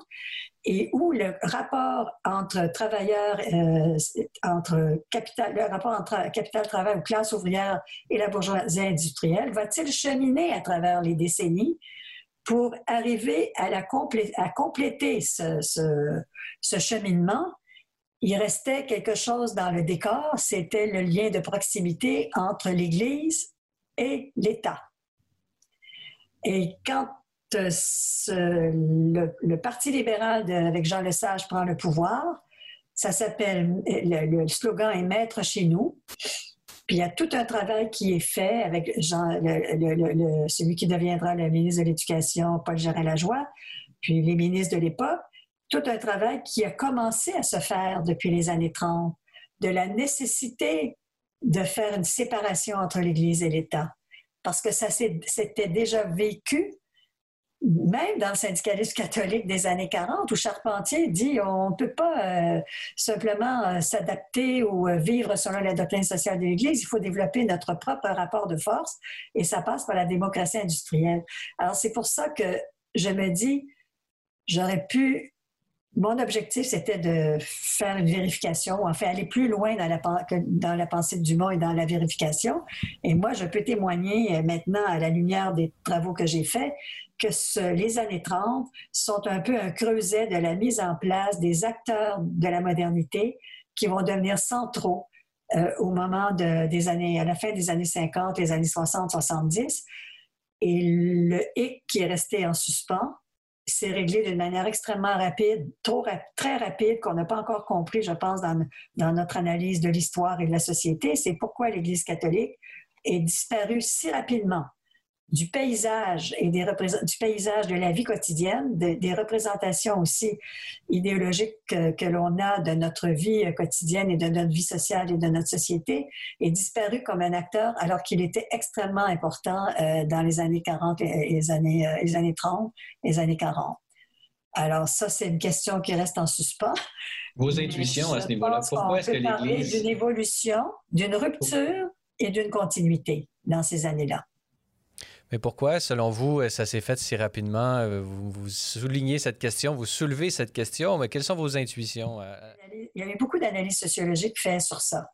et où le rapport entre travailleurs, euh, entre capital, le rapport entre capital-travail ou classe ouvrière et la bourgeoisie industrielle va-t-il cheminer à travers les décennies pour arriver à, compléter ce, ce, cheminement, il restait quelque chose dans le décor, c'était le lien de proximité entre l'Église et l'État. Et quand euh, le, Parti libéral avec Jean Lesage prend le pouvoir, ça s'appelle, le, slogan est Maître chez nous. Puis il y a tout un travail qui est fait avec celui qui deviendra le ministre de l'Éducation, Paul Gérard-Lajoie, puis les ministres de l'époque. Tout un travail qui a commencé à se faire depuis les années 30, de la nécessité de faire une séparation entre l'Église et l'État. Parce que ça s'était déjà vécu même dans le syndicalisme catholique des années 40, où Charpentier dit on ne peut pas euh, simplement euh, s'adapter ou euh, vivre selon la doctrine sociale de l'Église, il faut développer notre propre rapport de force et ça passe par la démocratie industrielle. Alors c'est pour ça que je me dis, j'aurais pu, mon objectif c'était de faire une vérification, enfin aller plus loin dans la, dans la pensée du monde et dans la vérification. Et moi, je peux témoigner maintenant à la lumière des travaux que j'ai faits que les années 30 sont un peu un creuset de la mise en place des acteurs de la modernité qui vont devenir centraux euh, au moment des années, à la fin des années 50, les années 60, 70. Et le hic qui est resté en suspens s'est réglé d'une manière extrêmement rapide, trop très rapide, qu'on n'a pas encore compris, je pense, dans, dans notre analyse de l'histoire et de la société. C'est pourquoi l'Église catholique est disparue si rapidement du paysage et des du paysage de la vie quotidienne, des représentations aussi idéologiques que, l'on a de notre vie quotidienne et de notre vie sociale et de notre société, est disparu comme un acteur alors qu'il était extrêmement important euh, dans les années 40 et les années, euh, les années 30 et les années 40. Alors ça, c'est une question qui reste en suspens. Vos intuitions à ce niveau-là, pourquoi est-ce que l'Église... d'une évolution, d'une rupture et d'une continuité dans ces années-là. Mais pourquoi, selon vous, ça s'est fait si rapidement? Euh, vous, soulignez cette question, vous soulevez cette question, mais quelles sont vos intuitions? Euh? Il y a eu beaucoup d'analyses sociologiques faites sur ça.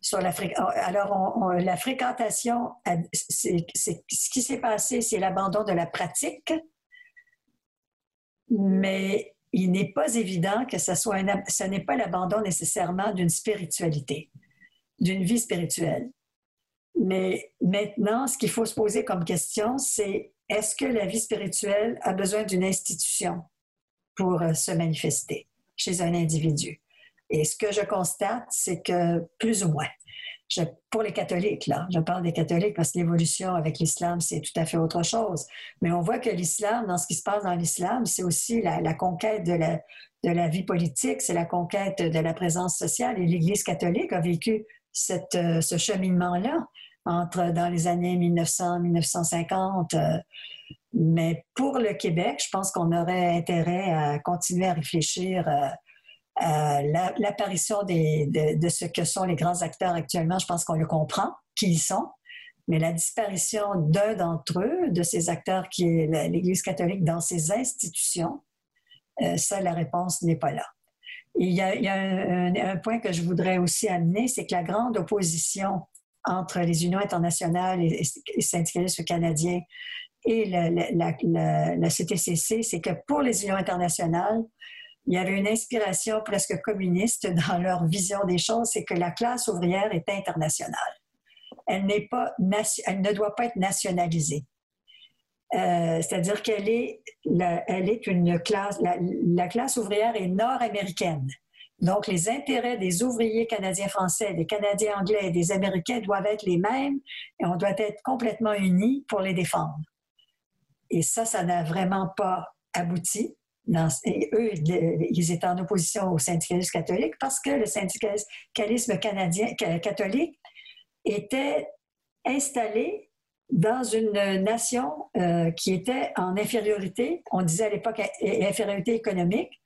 Sur la oh, Alors, la fréquentation, ce qui s'est passé, c'est l'abandon de la pratique, mais il n'est pas évident que ce soit un, ce n'est pas l'abandon nécessairement d'une spiritualité, d'une vie spirituelle. Mais maintenant, ce qu'il faut se poser comme question, c'est est-ce que la vie spirituelle a besoin d'une institution pour euh, se manifester chez un individu? Et ce que je constate, c'est que plus ou moins. pour les catholiques, là, je parle des catholiques parce que l'évolution avec l'islam, c'est tout à fait autre chose. Mais on voit que l'islam, dans ce qui se passe dans l'islam, c'est aussi la, conquête de la, de la vie politique, c'est la conquête de la présence sociale. Et l'Église catholique a vécu euh, ce cheminement-là entre dans les années 1900-1950. Euh, mais pour le Québec, je pense qu'on aurait intérêt à continuer à réfléchir euh, à l'apparition de, ce que sont les grands acteurs actuellement. Je pense qu'on le comprend, qui ils sont. Mais la disparition d'un d'entre eux, de ces acteurs qui est l'Église catholique dans ses institutions, ça, la réponse n'est pas là. Il y a, un, point que je voudrais aussi amener, c'est que la grande opposition entre les unions internationales et les syndicalistes canadiens et la, CTCC, c'est que pour les unions internationales, il y avait une inspiration presque communiste <laughs> dans leur vision des choses, c'est que la classe ouvrière est internationale. Elle, n'est pas, elle ne doit pas être nationalisée. Euh, c'est-à-dire qu'elle est, elle est une classe, la classe ouvrière est nord-américaine. Donc, les intérêts des ouvriers canadiens-français, des Canadiens anglais et des Américains doivent être les mêmes et on doit être complètement unis pour les défendre. Et ça, ça n'a vraiment pas abouti. eux, ils étaient en opposition au syndicalisme catholique parce que le syndicalisme canadien, catholique était installé dans une nation euh, qui était en infériorité, on disait à l'époque infériorité économique,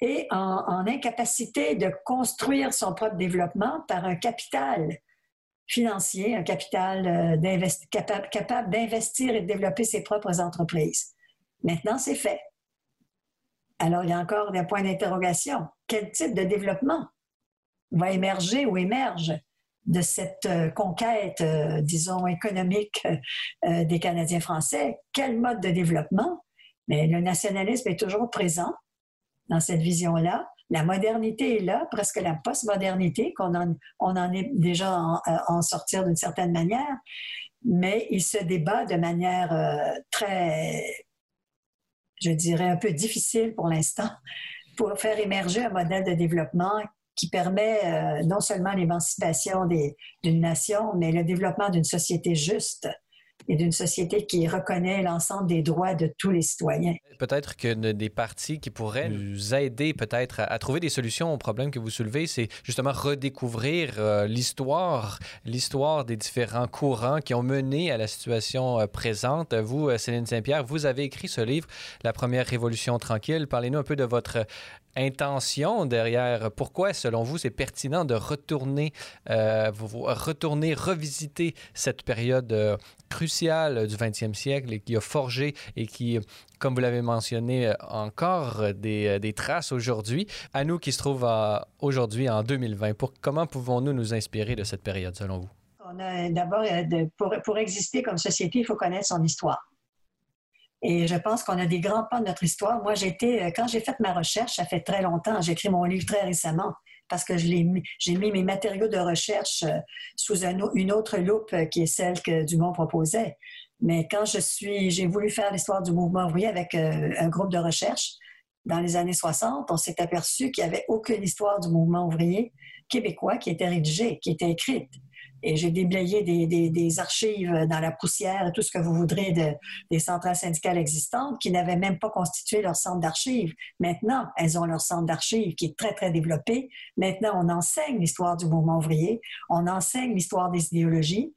et en, incapacité de construire son propre développement par un capital financier, un capital euh, capable, capable d'investir et de développer ses propres entreprises. Maintenant, c'est fait. Alors, il y a encore des points d'interrogation. Quel type de développement va émerger ou émerge? De cette euh, conquête, euh, disons, économique des Canadiens français? Quel mode de développement? Mais le nationalisme est toujours présent dans cette vision-là. La modernité est là, presque la postmodernité, qu'on en, on en est déjà en, sortir d'une certaine manière, mais il se débat de manière euh, très, je dirais, un peu difficile pour l'instant, <laughs> pour faire émerger un modèle de développement qui permet euh, non seulement l'émancipation d'une nation, mais le développement d'une société juste et d'une société qui reconnaît l'ensemble des droits de tous les citoyens. Peut-être que des partis qui pourraient nous aider peut-être à, trouver des solutions aux problèmes que vous soulevez, c'est justement redécouvrir euh, l'histoire, l'histoire des différents courants qui ont mené à la situation euh, présente. Vous, Céline Saint-Pierre, vous avez écrit ce livre, La première révolution tranquille. Parlez-nous un peu de votre intention derrière. Pourquoi, selon vous, c'est pertinent de retourner, euh, retourner, revisiter cette période euh, cruciale du 20e siècle et qui a forgé et qui, comme vous l'avez mentionné, euh, encore des, des traces aujourd'hui. À nous qui se trouvent aujourd'hui en 2020, pour, comment pouvons-nous nous inspirer de cette période, selon vous? D'abord, pour, pour exister comme société, il faut connaître son histoire. Et je pense qu'on a des grands pas de notre histoire. Moi, j'étais, euh, quand j'ai fait ma recherche, ça fait très longtemps, j'ai écrit mon livre très récemment parce que j'ai mis, mes matériaux de recherche euh, sous une autre loupe euh, qui est celle que Dumont proposait. Mais quand je suis, j'ai voulu faire l'histoire du mouvement ouvrier avec un groupe de recherche dans les années 60, on s'est aperçu qu'il n'y avait aucune histoire du mouvement ouvrier québécois qui était rédigée, qui était écrite. Et j'ai déblayé des, archives dans la poussière tout ce que vous voudrez de, des centrales syndicales existantes qui n'avaient même pas constitué leur centre d'archives. Maintenant, elles ont leur centre d'archives qui est très, très développé. Maintenant, on enseigne l'histoire du mouvement ouvrier, on enseigne l'histoire des idéologies.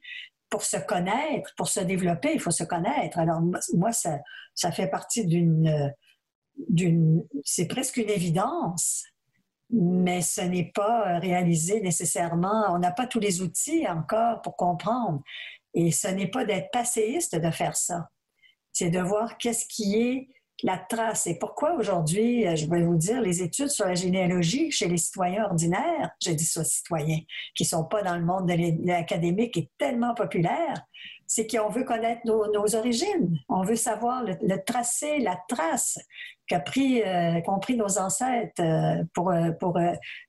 Pour se connaître, pour se développer, il faut se connaître. Alors, moi, ça, ça fait partie d'une... d'une c'est presque une évidence mais ce n'est pas réalisé nécessairement. On n'a pas tous les outils encore pour comprendre. Et ce n'est pas d'être passéiste de faire ça. C'est de voir qu'est-ce qui est la trace. Et pourquoi aujourd'hui, je vais vous dire, les études sur la généalogie chez les citoyens ordinaires, je dis ça citoyens, qui ne sont pas dans le monde de l'académique, est tellement populaire, c'est qu'on veut connaître nos, origines. On veut savoir le, tracé, la trace qu'a pris, euh, qu'ont pris nos ancêtres euh, pour, euh, pour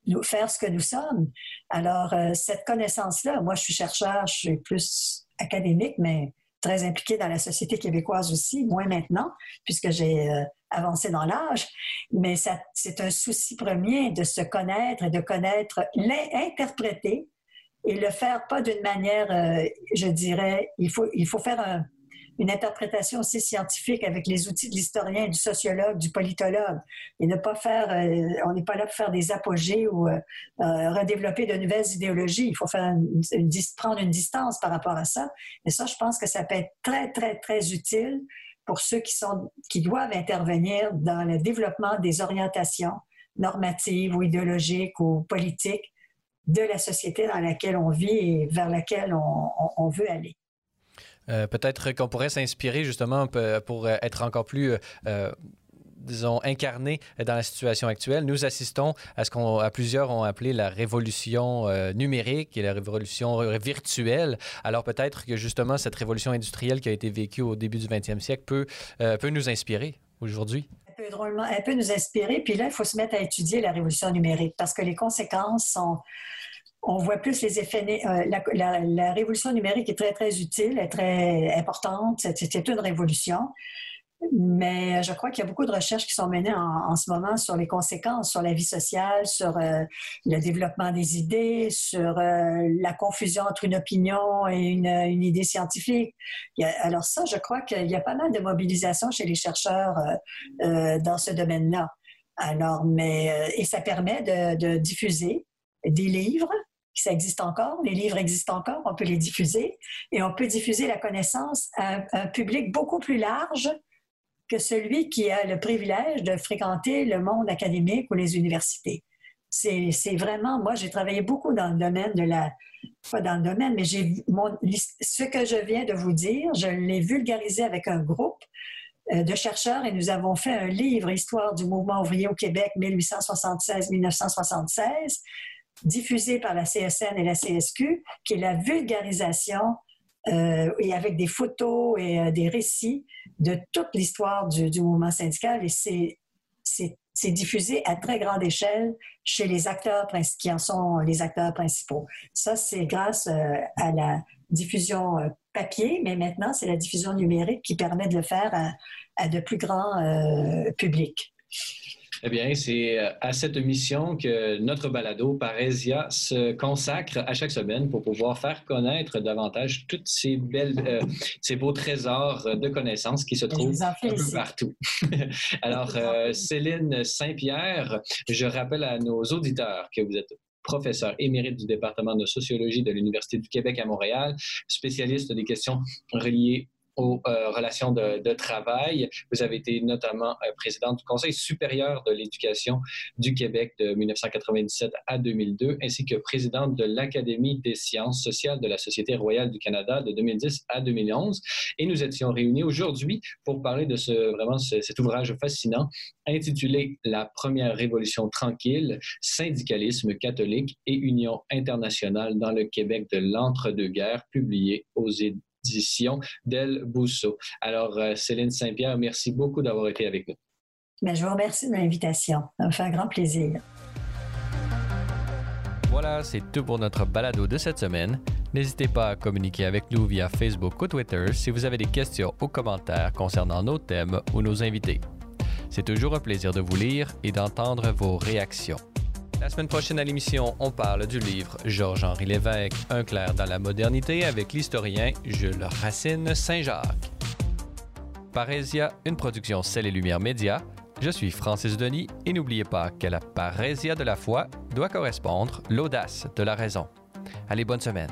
nous faire ce que nous sommes. Alors, cette connaissance-là, moi, je suis chercheur, je suis plus académique, mais très impliquée dans la société québécoise aussi, moins maintenant, puisque j'ai avancé dans l'âge. Mais c'est un souci premier de se connaître et de connaître, l'interpréter et le faire pas d'une manière, euh, je dirais, il faut, il faut faire une interprétation aussi scientifique avec les outils de l'historien, du sociologue, du politologue, et ne pas faire, euh, on n'est pas là pour faire des apogées ou euh, redévelopper de nouvelles idéologies. Il faut faire prendre une distance par rapport à ça. Et ça, je pense que ça peut être très, très, très utile pour ceux qui, sont, qui doivent intervenir dans le développement des orientations normatives ou idéologiques ou politiques de la société dans laquelle on vit et vers laquelle on, veut aller. Euh, peut-être qu'on pourrait s'inspirer justement pour être encore plus euh, disons, incarné dans la situation actuelle. Nous assistons à ce qu'on, à plusieurs ont appelé la révolution euh, numérique et la révolution virtuelle. Alors peut-être que justement cette révolution industrielle qui a été vécue au début du 20e siècle peut, peut nous inspirer aujourd'hui peut drôlement, elle peut nous inspirer. Puis là, il faut se mettre à étudier la révolution numérique parce que les conséquences sont. On voit plus les effets. Euh, la, révolution numérique est très, très utile, est très importante. C'est une révolution. Mais je crois qu'il y a beaucoup de recherches qui sont menées en, ce moment sur les conséquences sur la vie sociale, sur euh, le développement des idées, sur euh, la confusion entre une opinion et une, idée scientifique. alors ça, je crois qu'il y a pas mal de mobilisation chez les chercheurs euh, dans ce domaine-là. Alors, mais et ça permet de, diffuser des livres ça existe encore, les livres existent encore, on peut les diffuser et on peut diffuser la connaissance à un public beaucoup plus large que celui qui a le privilège de fréquenter le monde académique ou les universités. C'est vraiment, moi, j'ai travaillé beaucoup dans le domaine de la, pas dans le domaine, mais j'ai ce que je viens de vous dire, je l'ai vulgarisé avec un groupe euh, de chercheurs et nous avons fait un livre, Histoire du mouvement ouvrier au Québec 1876-1976, diffusé par la CSN et la CSQ, qui est la vulgarisation euh, et avec des photos et euh, des récits de toute l'histoire du, mouvement syndical. Et c'est diffusé à très grande échelle chez les acteurs qui en sont les acteurs principaux. Ça, c'est grâce euh, à la diffusion papier, mais maintenant, c'est la diffusion numérique qui permet de le faire à de plus grands publics. Eh bien, c'est euh, à cette mission que notre balado Parésia se consacre à chaque semaine pour pouvoir faire connaître davantage toutes ces belles, euh, ces beaux trésors de connaissances qui se trouvent un peu partout. <laughs> Alors, euh, Céline Saint-Pierre, je rappelle à nos auditeurs que vous êtes professeur émérite du département de sociologie de l'Université du Québec à Montréal, spécialiste des questions reliées aux euh, relations de, travail. Vous avez été notamment euh, présidente du Conseil supérieur de l'éducation du Québec de 1997 à 2002, ainsi que présidente de l'Académie des sciences sociales de la Société royale du Canada de 2010 à 2011. Et nous étions réunis aujourd'hui pour parler de ce, vraiment cet ouvrage fascinant intitulé La première révolution tranquille, syndicalisme catholique et union internationale dans le Québec de l'entre-deux-guerres, publié aux d'El Bousseau. Alors, euh, Céline Saint-Pierre, merci beaucoup d'avoir été avec nous. Ben, je vous remercie de l'invitation. Ça me fait un grand plaisir. Voilà, c'est tout pour notre balado de cette semaine. N'hésitez pas à communiquer avec nous via Facebook ou Twitter si vous avez des questions ou commentaires concernant nos thèmes ou nos invités. C'est toujours un plaisir de vous lire et d'entendre vos réactions. La semaine prochaine à l'émission, on parle du livre Georges-Henri Lévesque, Un clair dans la modernité avec l'historien Jules Racine Saint-Jacques. Parésia, une production Celle et Lumière Média. Je suis Francis Denis et n'oubliez pas que la parésia de la foi doit correspondre l'audace de la raison. Allez, bonne semaine.